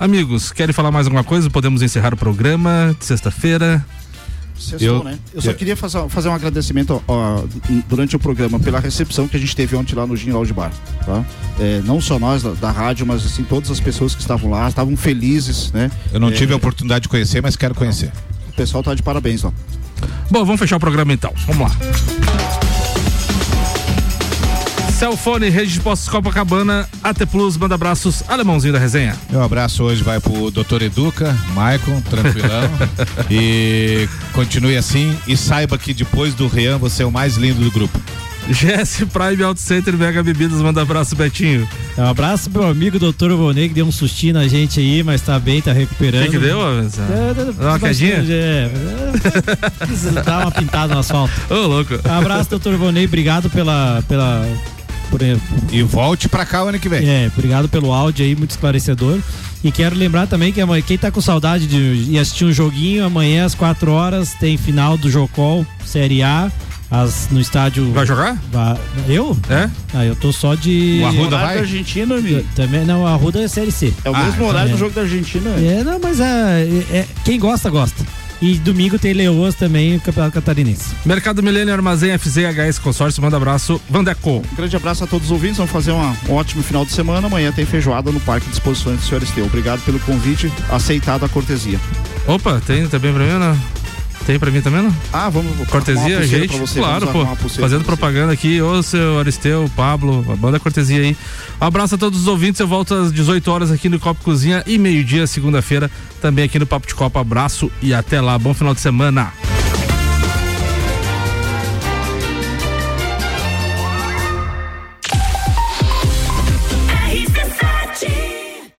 Amigos, querem falar mais alguma coisa? Podemos encerrar o programa de sexta-feira. Sextou, Eu- né? Eu só eu- queria fazer, fazer um agradecimento ó, durante o programa pela recepção que a gente teve ontem lá no Gin Lounge Bar. Tá? É, não só nós da, da rádio, mas assim, todas as pessoas que estavam lá estavam felizes, né? Eu não É, tive a oportunidade de conhecer, mas quero conhecer. O pessoal tá de parabéns lá. Bom, vamos fechar o programa então. Vamos lá. Celfone, Rede de Postos Copacabana, AT Plus, manda abraços, alemãozinho da resenha. Meu abraço hoje vai pro Dr. Educa, Maicon, tranquilão. e continue assim e saiba que depois do Rian você é o mais lindo do grupo. GS Prime Auto Center Mega Bebidas, manda abraço, Betinho. Um abraço pro meu amigo Dr. Vonei, que deu um sustinho na gente aí, mas tá bem, tá recuperando. O que que deu? É, Deu uma quedinha? É, é, dar uma pintada no asfalto. Ô, louco. Um abraço, doutor Vonei, obrigado pela. pela por, e volte pra cá o ano que vem. É, obrigado pelo áudio aí, muito esclarecedor. E quero lembrar também que amanhã, quem tá com saudade de ir assistir um joguinho, amanhã às 4 horas tem final do Jocol, Série A. As, no estádio. Vai jogar? Vai- eu? É? Ah, eu tô só de. O Arruda vai? da Argentina, amigo? Também, não, a Arruda é Série C. É o mesmo horário do jogo da Argentina. É, não, mas é, é- é- quem gosta, gosta. E domingo tem Leoas também, o Campeonato Catarinense. Mercado Milênio Armazém FZHS Consórcio, manda abraço. Vandeco. Um grande abraço a todos os ouvintes, vamos fazer uma, um ótimo final de semana. Amanhã tem feijoada no Parque de Exposições do Senhor Esteu. Obrigado pelo convite, aceitado a cortesia. Opa, tem também pra mim, não? Tem pra mim também, não? Ah, vamos. Cortesia, gente? você, claro, pô. Fazendo propaganda aqui, ô seu Aristeu, Pablo, a banda cortesia aí. Um abraço a todos os ouvintes, eu volto às 18 horas aqui no Copo Cozinha e meio-dia, segunda-feira, também aqui no Papo de Copa. Abraço e até lá, bom final de semana.